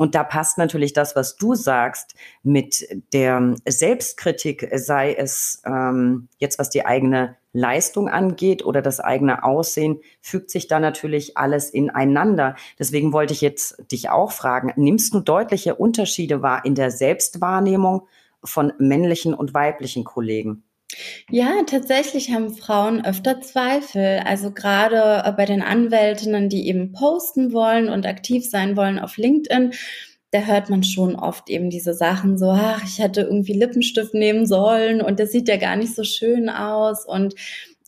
Und da passt natürlich das, was du sagst, mit der Selbstkritik, sei es ähm, jetzt, was die eigene Leistung angeht oder das eigene Aussehen, fügt sich da natürlich alles ineinander. Deswegen wollte ich jetzt dich auch fragen, nimmst du deutliche Unterschiede wahr in der Selbstwahrnehmung von männlichen und weiblichen Kollegen? Ja, tatsächlich haben Frauen öfter Zweifel. Also gerade äh, bei den Anwältinnen, die eben posten wollen und aktiv sein wollen auf LinkedIn, da hört man schon oft eben diese Sachen so, ach, ich hätte irgendwie Lippenstift nehmen sollen und das sieht ja gar nicht so schön aus und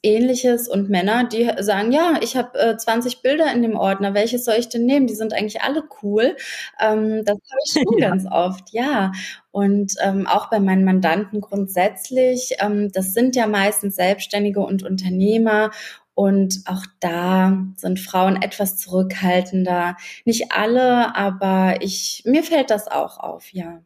ähnliches und Männer, die sagen, ja, ich habe äh, 20 Bilder in dem Ordner, welches soll ich denn nehmen? Die sind eigentlich alle cool. Ähm, das habe ich schon ja. ganz oft, ja. Und ähm, auch bei meinen Mandanten grundsätzlich, ähm, das sind ja meistens Selbstständige und Unternehmer und auch da sind Frauen etwas zurückhaltender. Nicht alle, aber ich, mir fällt das auch auf, ja.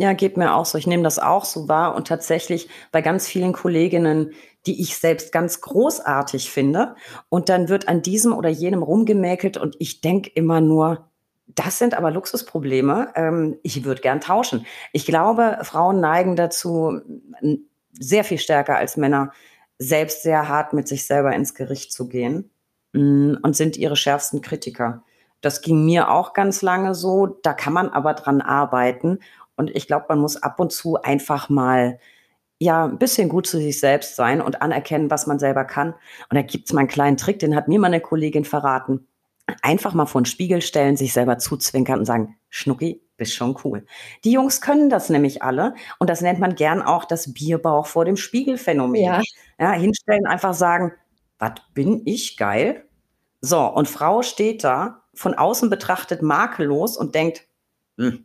Ja, geht mir auch so. Ich nehme das auch so wahr und tatsächlich bei ganz vielen Kolleginnen, die ich selbst ganz großartig finde. Und dann wird an diesem oder jenem rumgemäkelt und ich denke immer nur, das sind aber Luxusprobleme. Ähm, ich würde gern tauschen. Ich glaube, Frauen neigen dazu sehr viel stärker als Männer, selbst sehr hart mit sich selber ins Gericht zu gehen mm, und sind ihre schärfsten Kritiker. Das ging mir auch ganz lange so. Da kann man aber dran arbeiten. Und ich glaube, man muss ab und zu einfach mal ja, ein bisschen gut zu sich selbst sein und anerkennen, was man selber kann. Und da gibt's mal einen kleinen Trick, den hat mir meine Kollegin verraten. einfach mal vor den Spiegel stellen, sich selber zuzwinkern und sagen, Schnucki, bist schon cool. Die Jungs können das nämlich alle und das nennt man gern auch das Bierbauch vor dem Spiegelphänomen. Ja. ja hinstellen, einfach sagen, was bin ich geil? So, und Frau steht da, von außen betrachtet makellos und denkt, hm,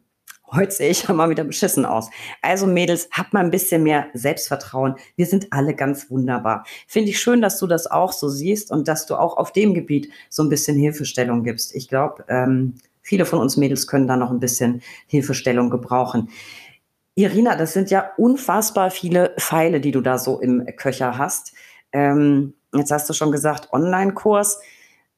heute sehe ich ja mal wieder beschissen aus. Also Mädels, habt mal ein bisschen mehr Selbstvertrauen. Wir sind alle ganz wunderbar. Finde ich schön, dass du das auch so siehst und dass du auch auf dem Gebiet so ein bisschen Hilfestellung gibst. Ich glaube, ähm, viele von uns Mädels können da noch ein bisschen Hilfestellung gebrauchen. Irina, das sind ja unfassbar viele Pfeile, die du da so im Köcher hast. Ähm, jetzt hast du schon gesagt, Online-Kurs.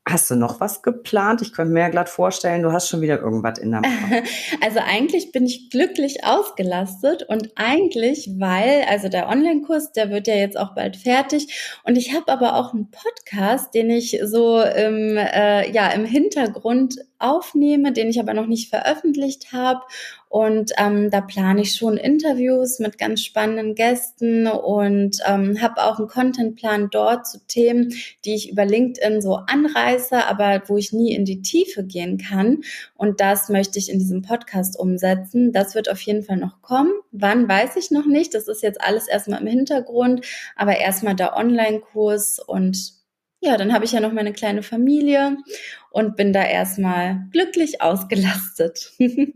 Hast du noch was geplant? Ich könnte mir ja glatt vorstellen, du hast schon wieder irgendwas in der Mache. Also eigentlich bin ich glücklich ausgelastet und eigentlich, weil, also der Online-Kurs, der wird ja jetzt auch bald fertig und ich habe aber auch einen Podcast, den ich so im, äh, ja, im Hintergrund aufnehme, den ich aber noch nicht veröffentlicht habe. Und ähm, da plane ich schon Interviews mit ganz spannenden Gästen und ähm, habe auch einen Contentplan dort zu Themen, die ich über LinkedIn so anreiße, aber wo ich nie in die Tiefe gehen kann. Und das möchte ich in diesem Podcast umsetzen. Das wird auf jeden Fall noch kommen. Wann weiß ich noch nicht. Das ist jetzt alles erstmal im Hintergrund, aber erstmal der Online-Kurs und ja, dann habe ich ja noch meine kleine Familie und bin da erstmal glücklich ausgelastet.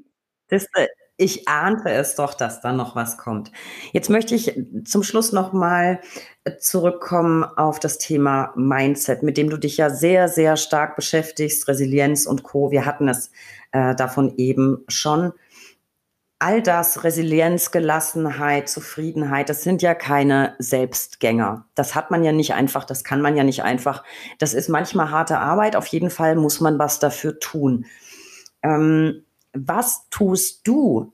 Ich ahnte es doch, dass da noch was kommt. Jetzt möchte ich zum Schluss noch mal zurückkommen auf das Thema Mindset, mit dem du dich ja sehr, sehr stark beschäftigst, Resilienz und Co. Wir hatten es äh, davon eben schon all das, Resilienz, Gelassenheit, Zufriedenheit, das sind ja keine Selbstgänger. Das hat man ja nicht einfach, das kann man ja nicht einfach. Das ist manchmal harte Arbeit, auf jeden Fall muss man was dafür tun. Ähm, was tust du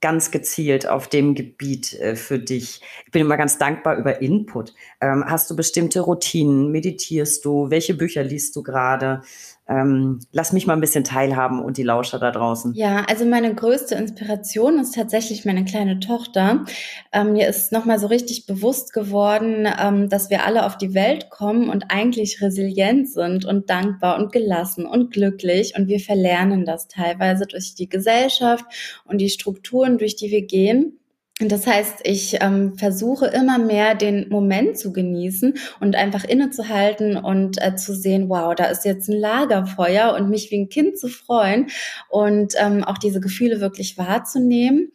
ganz gezielt auf dem Gebiet äh, für dich? Ich bin immer ganz dankbar über Input. Ähm, hast du bestimmte Routinen? Meditierst du? Welche Bücher liest du gerade? Ähm, lass mich mal ein bisschen teilhaben und die Lauscher da draußen. Ja, also meine größte Inspiration ist tatsächlich meine kleine Tochter. Ähm, mir ist nochmal so richtig bewusst geworden, ähm, dass wir alle auf die Welt kommen und eigentlich resilient sind und dankbar und gelassen und glücklich. Und wir verlernen das teilweise durch die Gesellschaft und die Strukturen, durch die wir gehen. Das heißt, ich ähm, versuche immer mehr den Moment zu genießen und einfach innezuhalten und äh, zu sehen, wow, da ist jetzt ein Lagerfeuer und mich wie ein Kind zu freuen und ähm, auch diese Gefühle wirklich wahrzunehmen.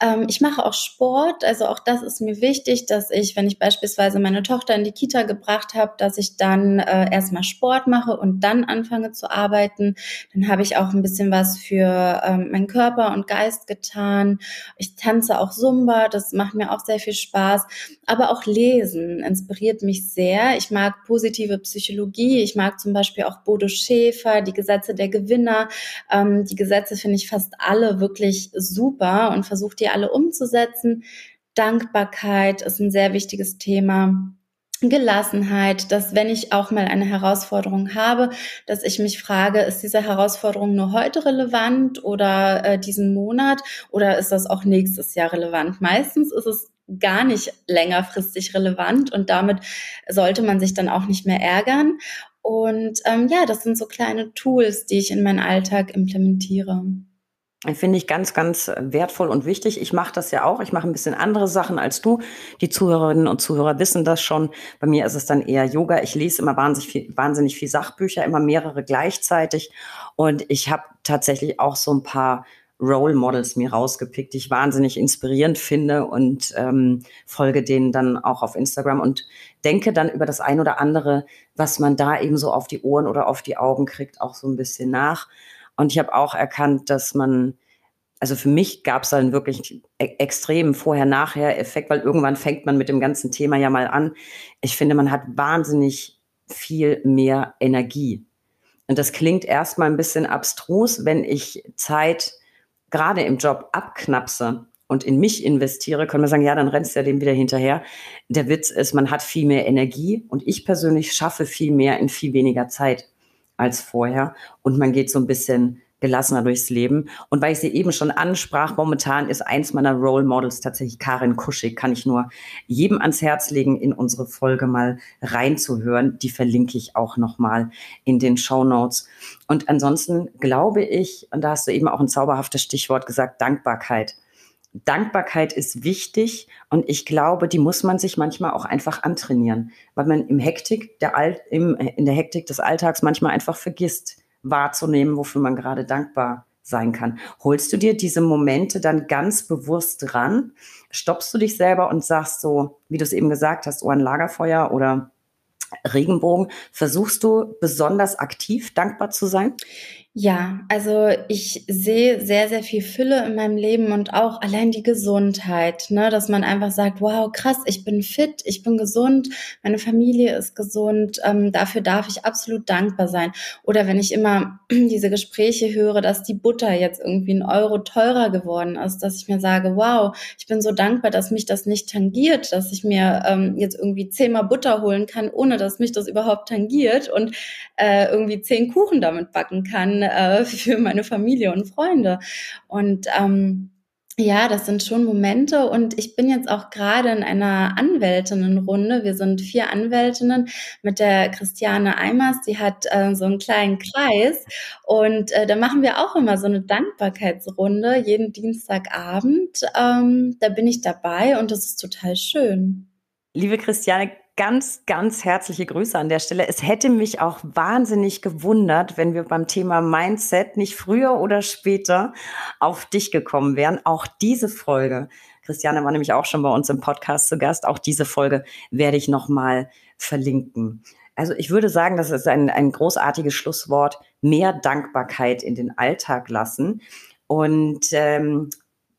Ähm, ich mache auch Sport, also auch das ist mir wichtig, dass ich, wenn ich beispielsweise meine Tochter in die Kita gebracht habe, dass ich dann äh, erstmal Sport mache und dann anfange zu arbeiten. Dann habe ich auch ein bisschen was für ähm, meinen Körper und Geist getan. Ich tanze auch Zumba Zumba, das macht mir auch sehr viel Spaß. Aber auch Lesen inspiriert mich sehr. Ich mag positive Psychologie. Ich mag zum Beispiel auch Bodo Schäfer, die Gesetze der Gewinner. Ähm, die Gesetze finde ich fast alle wirklich super und versuche die alle umzusetzen. Dankbarkeit ist ein sehr wichtiges Thema. Gelassenheit, dass wenn ich auch mal eine Herausforderung habe, dass ich mich frage, ist diese Herausforderung nur heute relevant oder äh, diesen Monat oder ist das auch nächstes Jahr relevant? Meistens ist es gar nicht längerfristig relevant und damit sollte man sich dann auch nicht mehr ärgern. Und ähm, ja, das sind so kleine Tools, die ich in meinen Alltag implementiere. Finde ich ganz, ganz wertvoll und wichtig. Ich mache das ja auch. Ich mache ein bisschen andere Sachen als du. Die Zuhörerinnen und Zuhörer wissen das schon. Bei mir ist es dann eher Yoga. Ich lese immer wahnsinnig viel, wahnsinnig viel Sachbücher, immer mehrere gleichzeitig. Und ich habe tatsächlich auch so ein paar Role Models mir rausgepickt, die ich wahnsinnig inspirierend finde und ähm, folge denen dann auch auf Instagram und denke dann über das ein oder andere, was man da eben so auf die Ohren oder auf die Augen kriegt, auch so ein bisschen nach. Und ich habe auch erkannt, dass man, also für mich gab es einen wirklich e-, extremen Vorher-Nachher-Effekt, weil irgendwann fängt man mit dem ganzen Thema ja mal an. Ich finde, man hat wahnsinnig viel mehr Energie. Und das klingt erstmal ein bisschen abstrus, wenn ich Zeit gerade im Job abknapse und in mich investiere, können wir sagen, ja, dann rennst du ja dem wieder hinterher. Der Witz ist, man hat viel mehr Energie und ich persönlich schaffe viel mehr in viel weniger Zeit als vorher. Und man geht so ein bisschen gelassener durchs Leben. Und weil ich sie eben schon ansprach, momentan ist eins meiner Role Models tatsächlich Karin Kuschig. Kann ich nur jedem ans Herz legen, in unsere Folge mal reinzuhören. Die verlinke ich auch nochmal in den Show Notes. Und ansonsten glaube ich, und da hast du eben auch ein zauberhaftes Stichwort gesagt, Dankbarkeit. Dankbarkeit ist wichtig und ich glaube, die muss man sich manchmal auch einfach antrainieren, weil man im Hektik der All, im, in der Hektik des Alltags manchmal einfach vergisst, wahrzunehmen, wofür man gerade dankbar sein kann. Holst du dir diese Momente dann ganz bewusst ran? Stoppst du dich selber und sagst so, wie du es eben gesagt hast, oh, ein Lagerfeuer oder Regenbogen, versuchst du besonders aktiv dankbar zu sein? Ja, also ich sehe sehr, sehr viel Fülle in meinem Leben und auch allein die Gesundheit, ne, dass man einfach sagt, wow, krass, ich bin fit, ich bin gesund, meine Familie ist gesund, ähm, dafür darf ich absolut dankbar sein. Oder wenn ich immer diese Gespräche höre, dass die Butter jetzt irgendwie ein Euro teurer geworden ist, dass ich mir sage, wow, ich bin so dankbar, dass mich das nicht tangiert, dass ich mir ähm, jetzt irgendwie zehnmal Butter holen kann, ohne dass mich das überhaupt tangiert und äh, irgendwie zehn Kuchen damit backen kann äh, für meine Familie und Freunde. Und ähm, ja, das sind schon Momente und ich bin jetzt auch gerade in einer Anwältinnenrunde. Wir sind vier Anwältinnen mit der Christiane Eimers, die hat äh, so einen kleinen Kreis und äh, da machen wir auch immer so eine Dankbarkeitsrunde jeden Dienstagabend. Ähm, da bin ich dabei und das ist total schön. Liebe Christiane, ganz, ganz herzliche Grüße an der Stelle. Es hätte mich auch wahnsinnig gewundert, wenn wir beim Thema Mindset nicht früher oder später auf dich gekommen wären. Auch diese Folge, Christiane war nämlich auch schon bei uns im Podcast zu Gast, auch diese Folge werde ich nochmal verlinken. Also ich würde sagen, das ist ein, ein großartiges Schlusswort, mehr Dankbarkeit in den Alltag lassen. Und ähm,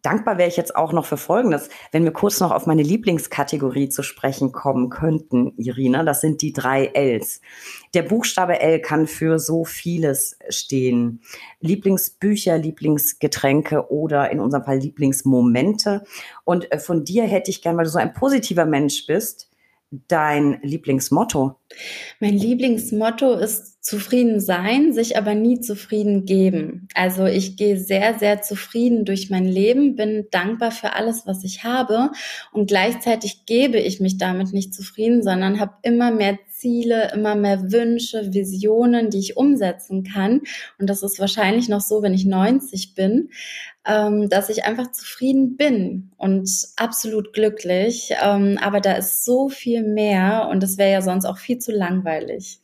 Dankbar wäre ich jetzt auch noch für Folgendes, wenn wir kurz noch auf meine Lieblingskategorie zu sprechen kommen könnten, Irina. Das sind die drei Ls. Der Buchstabe L kann für so vieles stehen. Lieblingsbücher, Lieblingsgetränke oder in unserem Fall Lieblingsmomente. Und äh, von dir hätte ich gern, weil du so ein positiver Mensch bist, dein Lieblingsmotto? Mein Lieblingsmotto ist zufrieden sein, sich aber nie zufrieden geben. Also ich gehe sehr, sehr zufrieden durch mein Leben, bin dankbar für alles, was ich habe und gleichzeitig gebe ich mich damit nicht zufrieden, sondern habe immer mehr Ziele, immer mehr Wünsche, Visionen, die ich umsetzen kann. Und das ist wahrscheinlich noch so, wenn ich 90 bin, ähm, dass ich einfach zufrieden bin und absolut glücklich. Ähm, aber da ist so viel mehr und es wäre ja sonst auch viel zu langweilig.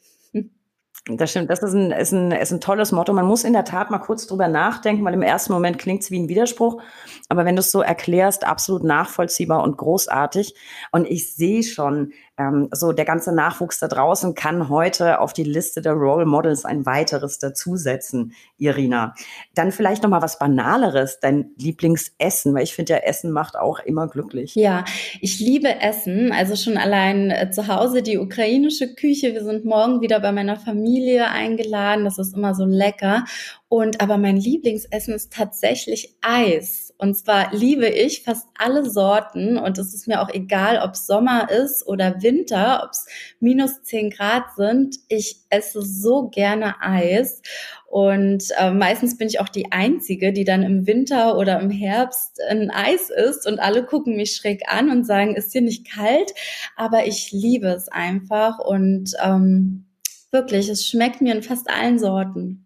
Das stimmt, das ist ein, ist, ein, ist ein tolles Motto. Man muss in der Tat mal kurz drüber nachdenken, weil im ersten Moment klingt es wie ein Widerspruch. Aber wenn du es so erklärst, absolut nachvollziehbar und großartig. Und ich sehe schon, ähm, so der ganze Nachwuchs da draußen kann heute auf die Liste der Role Models ein weiteres dazusetzen, Irina. Dann vielleicht noch mal was Banaleres, dein Lieblingsessen, weil ich finde ja, Essen macht auch immer glücklich. Ja, ich liebe Essen, also schon allein äh, zu Hause die ukrainische Küche. Wir sind morgen wieder bei meiner Familie eingeladen, das ist immer so lecker. Und aber mein Lieblingsessen ist tatsächlich Eis. Und zwar liebe ich fast alle Sorten und es ist mir auch egal, ob Sommer ist oder Winter, ob es minus zehn Grad sind. Ich esse so gerne Eis und äh, meistens bin ich auch die Einzige, die dann im Winter oder im Herbst ein Eis isst und alle gucken mich schräg an und sagen, ist hier nicht kalt? Aber ich liebe es einfach und ähm, wirklich, es schmeckt mir in fast allen Sorten.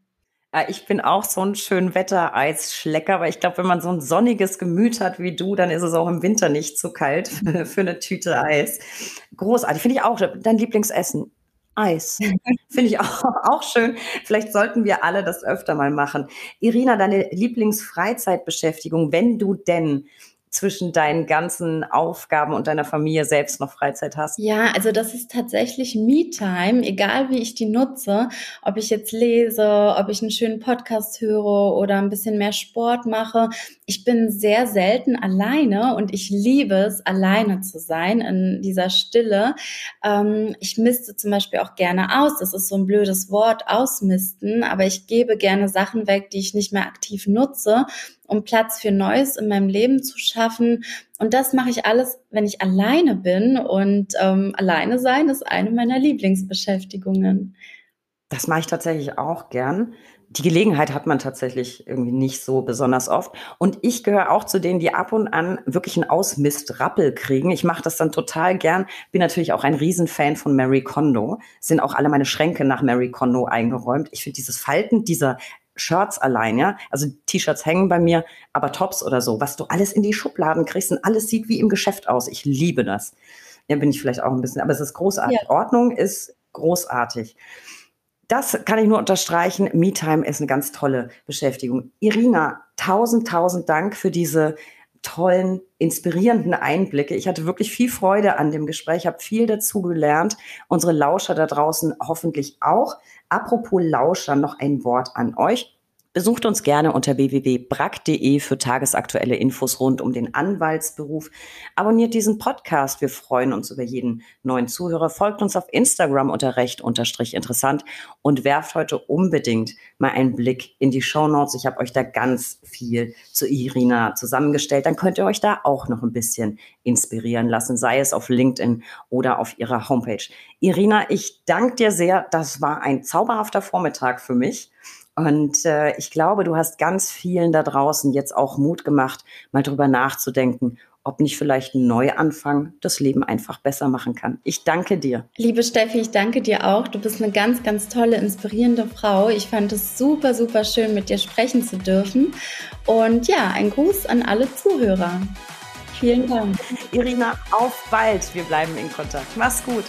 Ich bin auch so ein schön Wettereisschlecker, aber ich glaube, wenn man so ein sonniges Gemüt hat wie du, dann ist es auch im Winter nicht zu kalt für eine Tüte Eis. Großartig, finde ich auch. Dein Lieblingsessen? Eis. Finde ich auch, auch schön. Vielleicht sollten wir alle das öfter mal machen. Irina, deine Lieblingsfreizeitbeschäftigung, wenn du denn zwischen deinen ganzen Aufgaben und deiner Familie selbst noch Freizeit hast? Ja, also das ist tatsächlich Me-Time, egal wie ich die nutze, ob ich jetzt lese, ob ich einen schönen Podcast höre oder ein bisschen mehr Sport mache. Ich bin sehr selten alleine und ich liebe es, alleine zu sein in dieser Stille. Ähm, ich misste zum Beispiel auch gerne aus. Das ist so ein blödes Wort, ausmisten, aber ich gebe gerne Sachen weg, die ich nicht mehr aktiv nutze um Platz für Neues in meinem Leben zu schaffen. Und das mache ich alles, wenn ich alleine bin. Und ähm, alleine sein ist eine meiner Lieblingsbeschäftigungen. Das mache ich tatsächlich auch gern die Gelegenheit hat man tatsächlich irgendwie nicht so besonders oft. Und ich gehöre auch zu denen, die ab und an wirklich einen Ausmist-Rappel kriegen. Ich mache das dann total gern. Bin natürlich auch ein Riesenfan von Mary Kondo. Sind auch alle meine Schränke nach Mary Kondo eingeräumt. Ich finde dieses Falten dieser Shirts allein, ja. Also T-Shirts hängen bei mir, aber Tops oder so, was du alles in die Schubladen kriegst und alles sieht wie im Geschäft aus. Ich liebe das. Ja, bin ich vielleicht auch ein bisschen, aber es ist großartig. Ja. Ordnung ist großartig. Das kann ich nur unterstreichen. MeTime ist eine ganz tolle Beschäftigung. Irina, tausend, tausend Dank für diese tollen, inspirierenden Einblicke. Ich hatte wirklich viel Freude an dem Gespräch, habe viel dazu gelernt. Unsere Lauscher da draußen hoffentlich auch. Apropos Lauscher, noch ein Wort an euch. Besucht uns gerne unter www.brack.de für tagesaktuelle Infos rund um den Anwaltsberuf. Abonniert diesen Podcast. Wir freuen uns über jeden neuen Zuhörer. Folgt uns auf Instagram unter recht unterstrich interessant und werft heute unbedingt mal einen Blick in die Show Notes. Ich habe euch da ganz viel zu Irina zusammengestellt. Dann könnt ihr euch da auch noch ein bisschen inspirieren lassen, sei es auf LinkedIn oder auf ihrer Homepage. Irina, ich danke dir sehr. Das war ein zauberhafter Vormittag für mich. Und äh, ich glaube, du hast ganz vielen da draußen jetzt auch Mut gemacht, mal drüber nachzudenken, ob nicht vielleicht ein Neuanfang das Leben einfach besser machen kann. Ich danke dir. Liebe Steffi, ich danke dir auch. Du bist eine ganz, ganz tolle, inspirierende Frau. Ich fand es super, super schön, mit dir sprechen zu dürfen. Und ja, ein Gruß an alle Zuhörer. Vielen Dank. Irina, auf bald. Wir bleiben in Kontakt. Mach's gut.